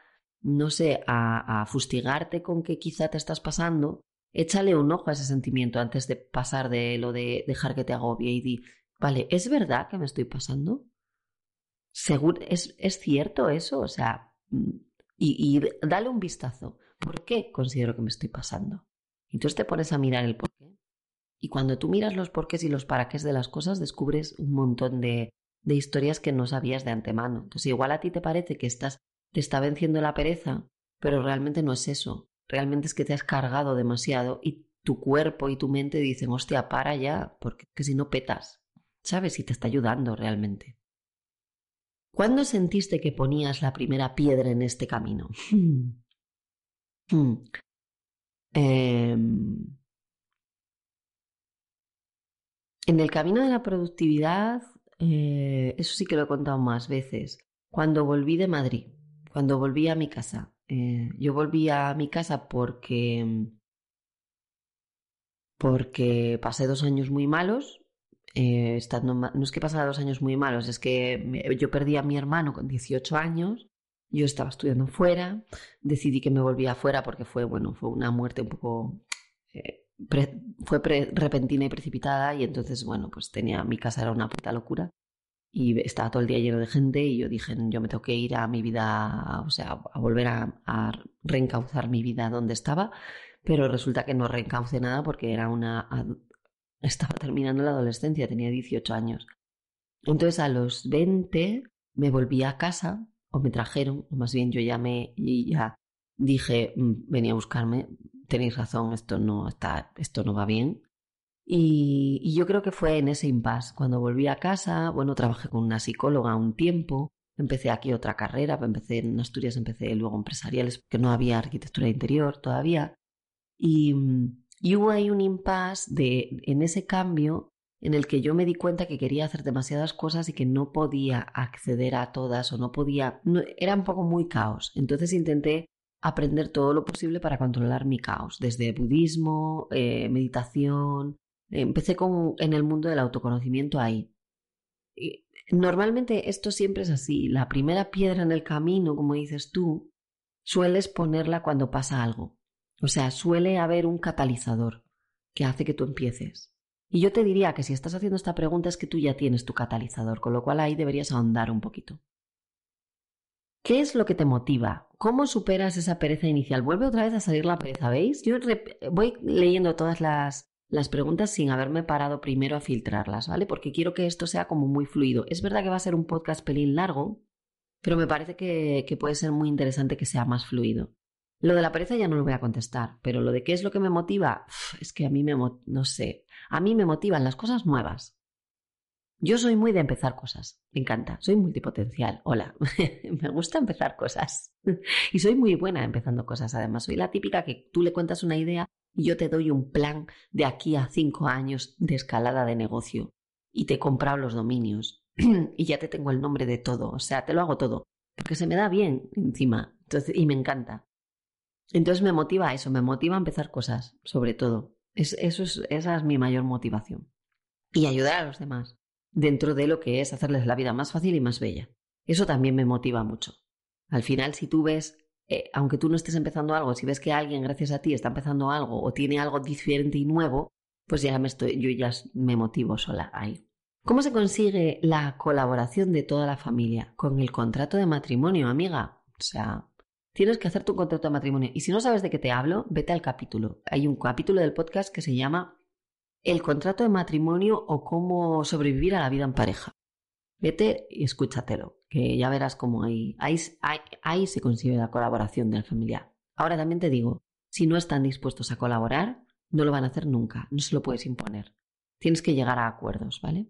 no sé, a, a fustigarte con que quizá te estás pasando, échale un ojo a ese sentimiento antes de pasar de lo de dejar que te agobie y di, vale, ¿es verdad que me estoy pasando? Seguro, es, es cierto eso, o sea, mm, y, dale un vistazo. ¿Por qué considero que me estoy pasando? Entonces te pones a mirar el por qué. Y cuando tú miras los porqués y los para qué de las cosas, descubres un montón de, de historias que no sabías de antemano. Entonces, igual a ti te parece que estás, te está venciendo la pereza, pero realmente no es eso. Realmente es que te has cargado demasiado y tu cuerpo y tu mente dicen, hostia, para ya, porque que si no petas. ¿Sabes? Y te está ayudando realmente. ¿Cuándo sentiste que ponías la primera piedra en este camino? Hmm. Em, en el camino de la productividad, eh, eso sí que lo he contado más veces. Cuando volví de Madrid, cuando volví a mi casa. Eh, yo volví a mi casa porque porque pasé dos años muy malos eh, estando, no es que pasara dos años muy malos, es que yo perdí a mi hermano con 18 años, yo estaba estudiando fuera, decidí que me volvía fuera porque fue, bueno, fue una muerte un poco... Eh, fue repentina y precipitada y entonces, bueno, pues tenía, mi casa era una puta locura y estaba todo el día lleno de gente y yo dije, yo me tengo que ir a mi vida, o sea, a volver a, a reencauzar mi vida donde estaba, pero resulta que no reencauce nada porque era una estaba terminando la adolescencia, tenía 18 años. Entonces a los 20 me volví a casa, o me trajeron, o más bien yo llamé y ya dije, mm, venía a buscarme, tenéis razón, esto no está, esto no va bien. Y, y yo creo que fue en ese impasse. Cuando volví a casa, bueno, trabajé con una psicóloga un tiempo, empecé aquí otra carrera, empecé en Asturias, empecé luego empresariales, porque no había arquitectura interior todavía. Y, y hubo ahí un impasse de, en ese cambio en el que yo me di cuenta que quería hacer demasiadas cosas y que no podía acceder a todas o no podía, era un poco muy caos. Entonces intenté aprender todo lo posible para controlar mi caos, desde budismo, eh, meditación. Empecé con, en el mundo del autoconocimiento ahí. Normalmente esto siempre es así. La primera piedra en el camino, como dices tú, sueles ponerla cuando pasa algo. O sea, suele haber un catalizador que hace que tú empieces. Y yo te diría que si estás haciendo esta pregunta es que tú ya tienes tu catalizador, con lo cual ahí deberías ahondar un poquito. ¿Qué es lo que te motiva? ¿Cómo superas esa pereza inicial? Vuelve otra vez a salir la pereza, ¿veis? Yo voy leyendo todas las, las preguntas sin haberme parado primero a filtrarlas, ¿vale? Porque quiero que esto sea como muy fluido. Es verdad que va a ser un podcast pelín largo, pero me parece que, puede ser muy interesante que sea más fluido. Lo de la pereza ya no lo voy a contestar, pero lo de qué es lo que me motiva, es que a mí me, no sé, a mí me motivan las cosas nuevas. Yo soy muy de empezar cosas, me encanta, soy multipotencial, hola, me gusta empezar cosas. y soy muy buena empezando cosas, además, soy la típica que tú le cuentas una idea yo te doy un plan de aquí a cinco años de escalada de negocio y te he comprado los dominios y ya te tengo el nombre de todo, o sea, te lo hago todo, porque se me da bien encima, y me encanta. Entonces me motiva eso, me motiva a empezar cosas, sobre todo. Es, eso es, esa es mi mayor motivación. Y ayudar a los demás dentro de lo que es hacerles la vida más fácil y más bella. Eso también me motiva mucho. Al final, si tú ves, eh, aunque tú no estés empezando algo, si ves que alguien gracias a ti está empezando algo o tiene algo diferente y nuevo, pues ya me estoy, yo ya me motivo sola ahí. ¿Cómo se consigue la colaboración de toda la familia? Con el contrato de matrimonio, amiga. O sea, tienes que hacer tu contrato de matrimonio. Y si no sabes de qué te hablo, vete al capítulo. Hay un capítulo del podcast que se llama el contrato de matrimonio o cómo sobrevivir a la vida en pareja. Vete y escúchatelo, que ya verás cómo ahí, ahí, se consigue la colaboración de la familia. Ahora también te digo, si no están dispuestos a colaborar, no lo van a hacer nunca, no se lo puedes imponer. Tienes que llegar a acuerdos, ¿vale?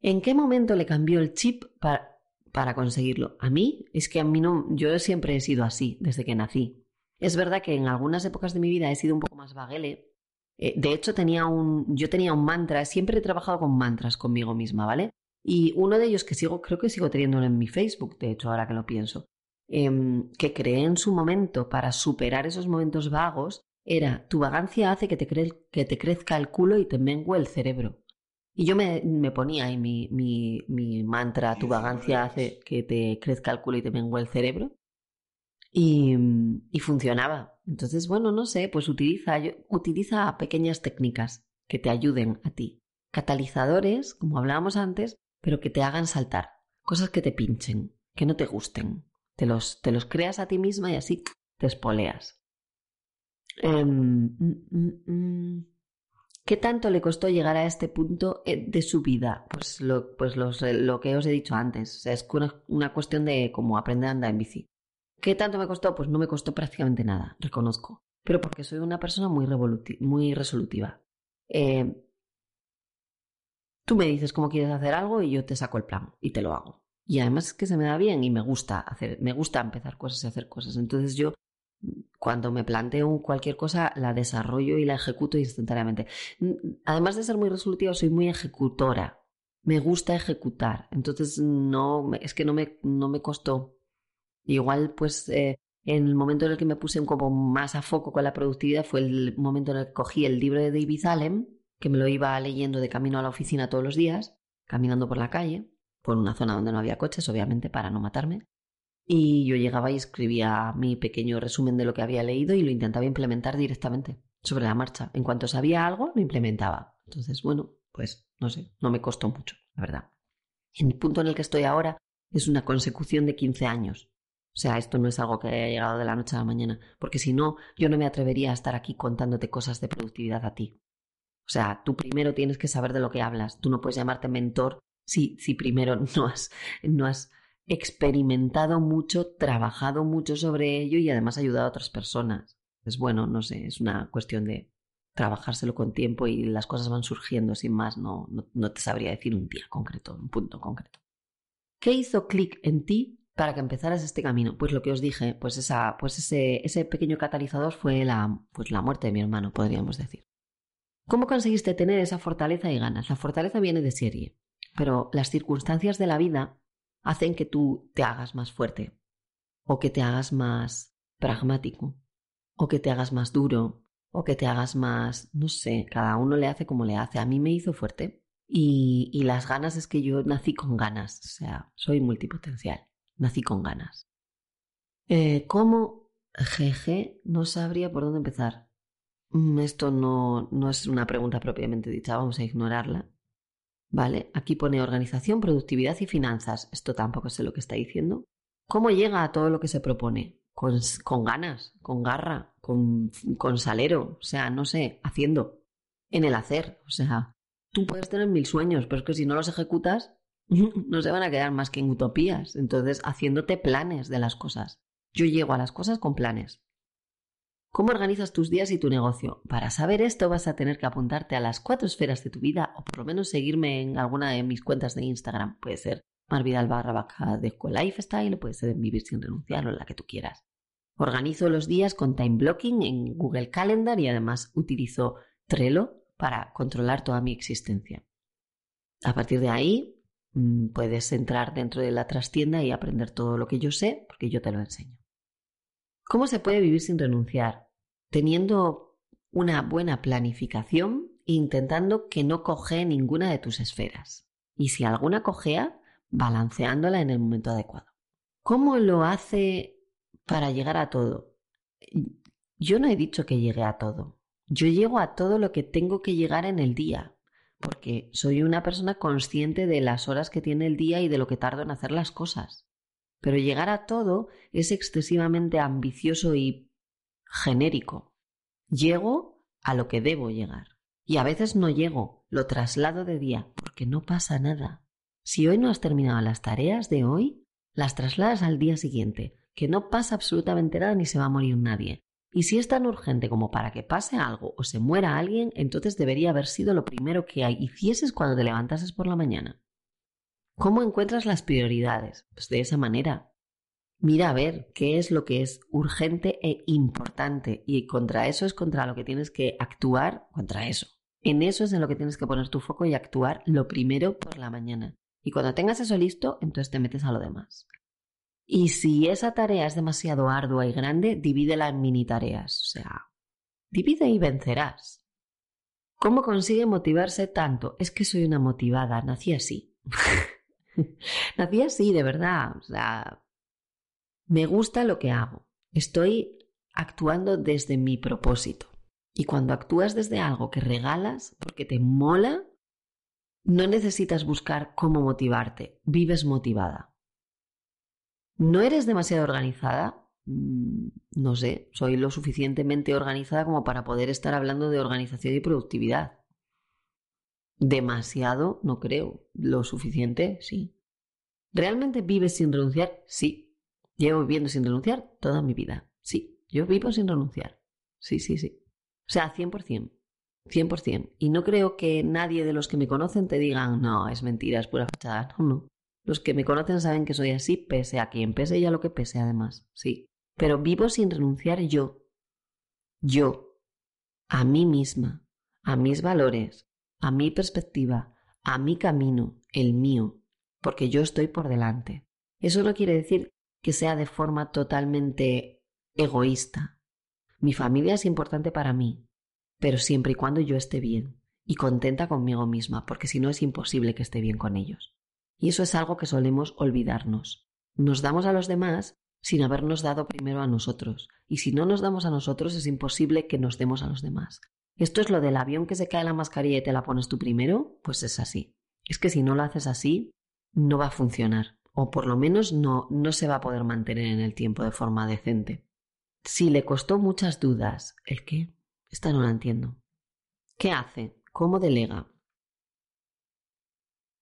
¿En qué momento le cambió el chip para, para conseguirlo? A mí, es que a mí no, yo siempre he sido así, desde que nací. Es verdad que en algunas épocas de mi vida he sido un poco más vaguele, eh, de hecho, tenía un, yo tenía un mantra, siempre he trabajado con mantras conmigo misma, ¿vale? Y uno de ellos que sigo, creo que sigo teniéndolo en mi Facebook, de hecho, ahora que lo pienso, em, que creé en su momento para superar esos momentos vagos, era, tu vagancia hace que te, que te crezca el culo y te mengue el cerebro. Y yo me, me ponía ahí mi, mi, mi, mantra, tu vagancia hace que te crezca el culo y te mengue el cerebro. Y, y funcionaba. Entonces, bueno, no sé, pues utiliza, utiliza pequeñas técnicas que te ayuden a ti. Catalizadores, como hablábamos antes, pero que te hagan saltar. Cosas que te pinchen, que no te gusten. Te los, te los creas a ti misma y así te espoleas. Em, mm, mm, mm. ¿Qué tanto le costó llegar a este punto eh, de su vida? Pues lo, pues eh, lo que os he dicho antes. es una, una cuestión de cómo aprender a andar en bici. ¿Qué tanto me costó? Pues no me costó prácticamente nada, reconozco. Pero porque soy una persona muy, muy resolutiva. Eh, tú me dices cómo quieres hacer algo y yo te saco el plan y te lo hago. Y además es que se me da bien y me gusta hacer, me gusta empezar cosas y hacer cosas. Entonces yo cuando me planteo cualquier cosa la desarrollo y la ejecuto instantáneamente. Además de ser muy resolutiva, soy muy ejecutora. Me gusta ejecutar. Entonces no, es que no me, no me costó Igual, pues, eh, en el momento en el que me puse poco más a foco con la productividad fue el momento en el que cogí el libro de David Allen, que me lo iba leyendo de camino a la oficina todos los días, caminando por la calle, por una zona donde no había coches, obviamente, para no matarme. Y yo llegaba y escribía mi pequeño resumen de lo que había leído y lo intentaba implementar directamente, sobre la marcha. En cuanto sabía algo, lo implementaba. Entonces, bueno, pues no sé, no me costó mucho, la verdad. El punto en el que estoy ahora es una consecución de 15 años. O sea, esto no es algo que haya llegado de la noche a la mañana, porque si no, yo no me atrevería a estar aquí contándote cosas de productividad a ti. O sea, tú primero tienes que saber de lo que hablas. Tú no puedes llamarte mentor si, si primero no has, no has experimentado mucho, trabajado mucho sobre ello y además ayudado a otras personas. Es bueno, no sé, es una cuestión de trabajárselo con tiempo y las cosas van surgiendo sin más. No, no, no te sabría decir un día concreto, un punto concreto. ¿Qué hizo clic en ti para que empezaras este camino? Pues lo que os dije, pues, esa, pues ese, ese pequeño catalizador fue la, pues la muerte de mi hermano, podríamos decir. ¿Cómo conseguiste tener esa fortaleza y ganas? La fortaleza viene de serie, pero las circunstancias de la vida hacen que tú te hagas más fuerte, o que te hagas más pragmático, o que te hagas más duro, o que te hagas más, no sé, cada uno le hace como le hace. A mí me hizo fuerte y, y las ganas es que yo nací con ganas, o sea, soy multipotencial nací con ganas. Eh, ¿Cómo? Jeje, no sabría por dónde empezar. Mm, esto no, no es una pregunta propiamente dicha, vamos a ignorarla. Vale, aquí pone organización, productividad y finanzas. Esto tampoco sé lo que está diciendo. ¿Cómo llega a todo lo que se propone? Con, ganas, con garra, con, con salero, o sea, no sé, haciendo, en el hacer. O sea, tú puedes tener mil sueños, pero es que si no los ejecutas, no se van a quedar más que en utopías. Entonces, haciéndote planes de las cosas. Yo llego a las cosas con planes. ¿Cómo organizas tus días y tu negocio? Para saber esto vas a tener que apuntarte a las cuatro esferas de tu vida o por lo menos seguirme en alguna de mis cuentas de Instagram. Puede ser Marvidal barra vaca de Lifestyle, puede ser en Vivir sin renunciar o la que tú quieras. Organizo los días con time blocking en Google Calendar y además utilizo Trello para controlar toda mi existencia. A partir de ahí mm, puedes entrar dentro de la trastienda y aprender todo lo que yo sé porque yo te lo enseño. ¿Cómo se puede vivir sin renunciar? Teniendo una buena planificación e intentando que no coge ninguna de tus esferas. Y si alguna cojea, balanceándola en el momento adecuado. ¿Cómo lo hace para llegar a todo? Yo no he dicho que llegue a todo. Yo llego a todo lo que tengo que llegar en el día, porque soy una persona consciente de las horas que tiene el día y de lo que tardo en hacer las cosas. Pero llegar a todo es excesivamente ambicioso y genérico. Llego a lo que debo llegar. Y a veces no llego, lo traslado de día, porque no pasa nada. Si hoy no has terminado las tareas de hoy, las trasladas al día siguiente, que no pasa absolutamente nada ni se va a morir nadie. Y si es tan urgente como para que pase algo o se muera alguien, entonces debería haber sido lo primero que hicieses cuando te levantases por la mañana. ¿Cómo encuentras las prioridades? Pues de esa manera. Mira a ver qué es lo que es urgente e importante y contra eso es contra lo que tienes que actuar, contra eso. En eso es en lo que tienes que poner tu foco y actuar lo primero por la mañana. Y cuando tengas eso listo, entonces te metes a lo demás. Y si esa tarea es demasiado ardua y grande, divídela en mini tareas. O sea, divide y vencerás. ¿Cómo consigue motivarse tanto? Es que soy una motivada, nací así. Nací así, de verdad. O sea, me gusta lo que hago. Estoy actuando desde mi propósito. Y cuando actúas desde algo que regalas porque te mola, no necesitas buscar cómo motivarte. Vives motivada. ¿No eres demasiado organizada? Mm, no sé, soy lo suficientemente organizada como para poder estar hablando de organización y productividad. Demasiado, no creo. Lo suficiente, sí. ¿Realmente vives sin renunciar? Sí. Llevo viviendo sin renunciar toda mi vida. Sí. Yo vivo sin renunciar. Sí, sí, sí. O sea, 100%. 100%. Y no creo que nadie de los que me conocen te digan, no, es mentira, es pura fachada. No, no. Los que me conocen saben que soy así, pese a quien pese y a lo que pese, además. Sí. Pero vivo sin renunciar yo. Yo. A mí misma. A mis valores a mi perspectiva, a mi camino, el mío, porque yo estoy por delante. Eso no quiere decir que sea de forma totalmente egoísta. Mi familia es importante para mí, pero siempre y cuando yo esté bien y contenta conmigo misma, porque si no es imposible que esté bien con ellos. Y eso es algo que solemos olvidarnos. Nos damos a los demás sin habernos dado primero a nosotros, y si no nos damos a nosotros es imposible que nos demos a los demás. Esto es lo del avión que se cae la mascarilla y te la pones tú primero, pues es así. Es que si no lo haces así, no va a funcionar, o por lo menos no, no se va a poder mantener en el tiempo de forma decente. Si le costó muchas dudas, ¿el qué? Esta no la entiendo. ¿Qué hace? ¿Cómo delega?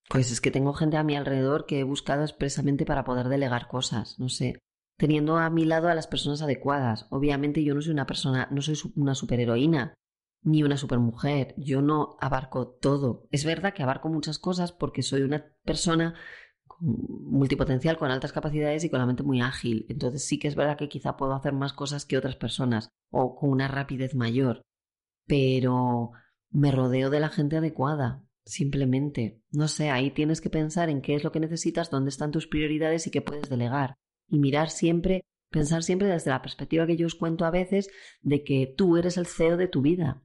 Pues es que tengo gente a mi alrededor que he buscado expresamente para poder delegar cosas, no sé, teniendo a mi lado a las personas adecuadas. Obviamente yo no soy una persona, no soy una superheroína, ni una supermujer. Yo no abarco todo. Es verdad que abarco muchas cosas porque soy una persona multipotencial con altas capacidades y con la mente muy ágil. Entonces sí que es verdad que quizá puedo hacer más cosas que otras personas o con una rapidez mayor. Pero me rodeo de la gente adecuada. Simplemente. No sé, ahí tienes que pensar en qué es lo que necesitas, dónde están tus prioridades y qué puedes delegar. Y mirar siempre, pensar siempre desde la perspectiva que yo os cuento a veces de que tú eres el CEO de tu vida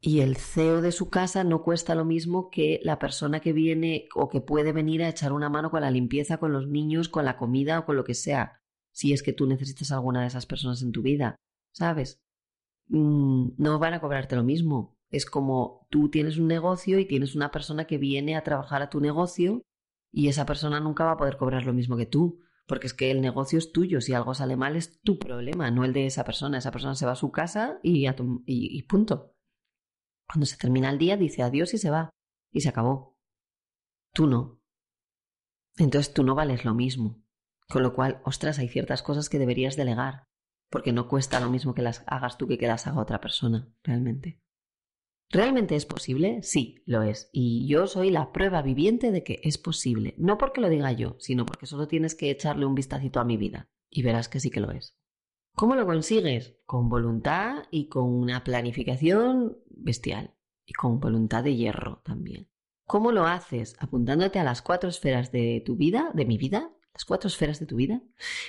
y el CEO de su casa no cuesta lo mismo que la persona que viene o que puede venir a echar una mano con la limpieza, con los niños, con la comida o con lo que sea, si es que tú necesitas alguna de esas personas en tu vida, ¿sabes? Mm, no van a cobrarte lo mismo. Es como tú tienes un negocio y tienes una persona que viene a trabajar a tu negocio y esa persona nunca va a poder cobrar lo mismo que tú, porque es que el negocio es tuyo, si algo sale mal es tu problema, no el de esa persona. Esa persona se va a su casa y, y punto. Cuando se termina el día dice adiós y se va. Y se acabó. Tú no. Entonces tú no vales lo mismo. Con lo cual, ostras, hay ciertas cosas que deberías delegar. porque no cuesta lo mismo que las hagas tú que que las haga otra persona, realmente. ¿Realmente es posible? Sí, lo es. Y yo soy la prueba viviente de que es posible. No porque lo diga yo, sino porque solo tienes que echarle un vistacito a mi vida y verás que sí que lo es. ¿Cómo lo consigues? Con voluntad y con una planificación bestial. Y con voluntad de hierro también. ¿Cómo lo haces? Apuntándote a las cuatro esferas de tu vida, de mi vida, las cuatro esferas de tu vida,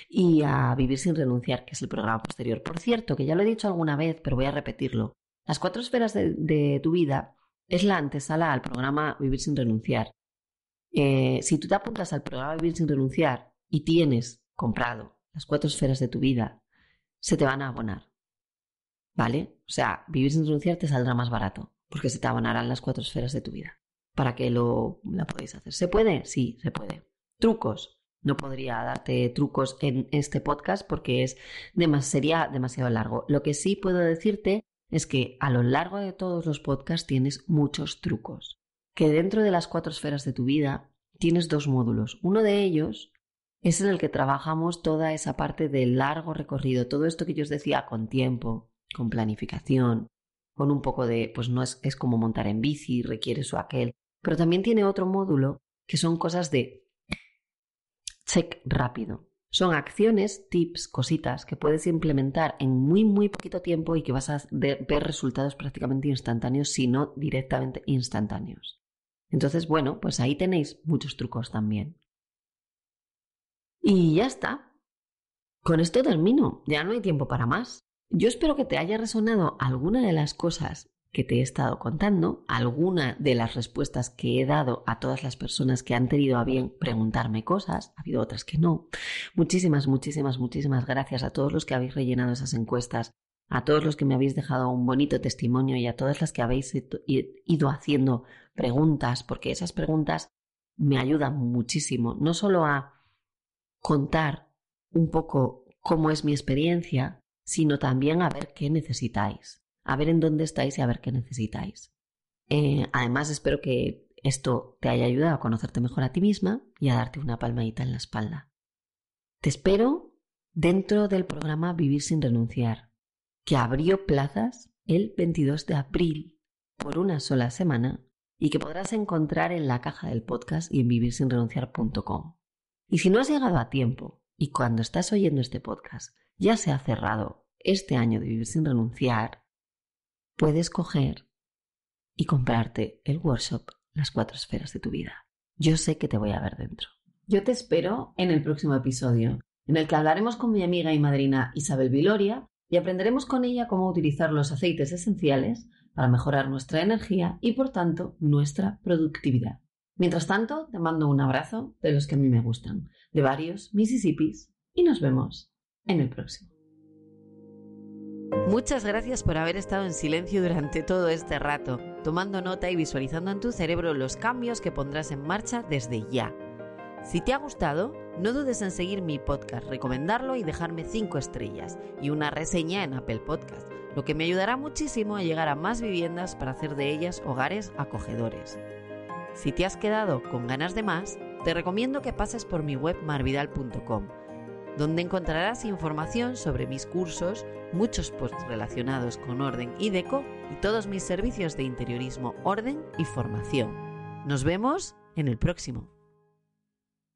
y a Vivir sin renunciar, que es el programa posterior. Por cierto, que ya lo he dicho alguna vez, pero voy a repetirlo. Las cuatro esferas de, tu vida es la antesala al programa Vivir sin renunciar. Eh, si tú te apuntas al programa Vivir sin renunciar y tienes comprado las cuatro esferas de tu vida, se te van a abonar. ¿Vale? O sea, Vivir sin renunciar te saldrá más barato, porque se te abonarán las cuatro esferas de tu vida. Para que lo la podáis hacer. ¿Se puede? Sí, se puede. Trucos. No podría darte trucos en este podcast porque es sería demasiado largo. Lo que sí puedo decirte es que a lo largo de todos los podcasts tienes muchos trucos. Que dentro de las cuatro esferas de tu vida tienes dos módulos. Uno de ellos es en el que trabajamos toda esa parte del largo recorrido, todo esto que yo os decía con tiempo, con planificación, con un poco de, pues no es, es como montar en bici, requiere eso aquel. Pero también tiene otro módulo que son cosas de check rápido. Son acciones, tips, cositas que puedes implementar en muy, muy poquito tiempo y que vas a ver resultados prácticamente instantáneos, si no directamente instantáneos. Entonces, bueno, pues ahí tenéis muchos trucos también. Y ya está. Con esto termino. Ya no hay tiempo para más. Yo espero que te haya resonado alguna de las cosas que te he estado contando, alguna de las respuestas que he dado a todas las personas que han tenido a bien preguntarme cosas, ha habido otras que no. Muchísimas, muchísimas, muchísimas gracias a todos los que habéis rellenado esas encuestas, a todos los que me habéis dejado un bonito testimonio y a todas las que habéis ido haciendo preguntas, porque esas preguntas me ayudan muchísimo, no solo a contar un poco cómo es mi experiencia, sino también a ver qué necesitáis a ver en dónde estáis y a ver qué necesitáis. Eh, además, espero que esto te haya ayudado a conocerte mejor a ti misma y a darte una palmadita en la espalda. Te espero dentro del programa Vivir sin renunciar, que abrió plazas el 22 de abril por una sola semana y que podrás encontrar en la caja del podcast y en vivirsinrenunciar.com. Y si no has llegado a tiempo y cuando estás oyendo este podcast ya se ha cerrado este año de Vivir sin renunciar, puedes coger y comprarte el workshop Las cuatro esferas de tu vida. Yo sé que te voy a ver dentro. Yo te espero en el próximo episodio, en el que hablaremos con mi amiga y madrina Isabel Viloria y aprenderemos con ella cómo utilizar los aceites esenciales para mejorar nuestra energía y por tanto nuestra productividad. Mientras tanto, te mando un abrazo de los que a mí me gustan, de varios Mississippis, y nos vemos en el próximo. Muchas gracias por haber estado en silencio durante todo este rato, tomando nota y visualizando en tu cerebro los cambios que pondrás en marcha desde ya. Si te ha gustado, no dudes en seguir mi podcast, recomendarlo y dejarme 5 estrellas y una reseña en Apple Podcast, lo que me ayudará muchísimo a llegar a más viviendas para hacer de ellas hogares acogedores. Si te has quedado con ganas de más, te recomiendo que pases por mi web marvidal.com donde encontrarás información sobre mis cursos, muchos posts relacionados con orden y deco y todos mis servicios de interiorismo, orden y formación. Nos vemos en el próximo.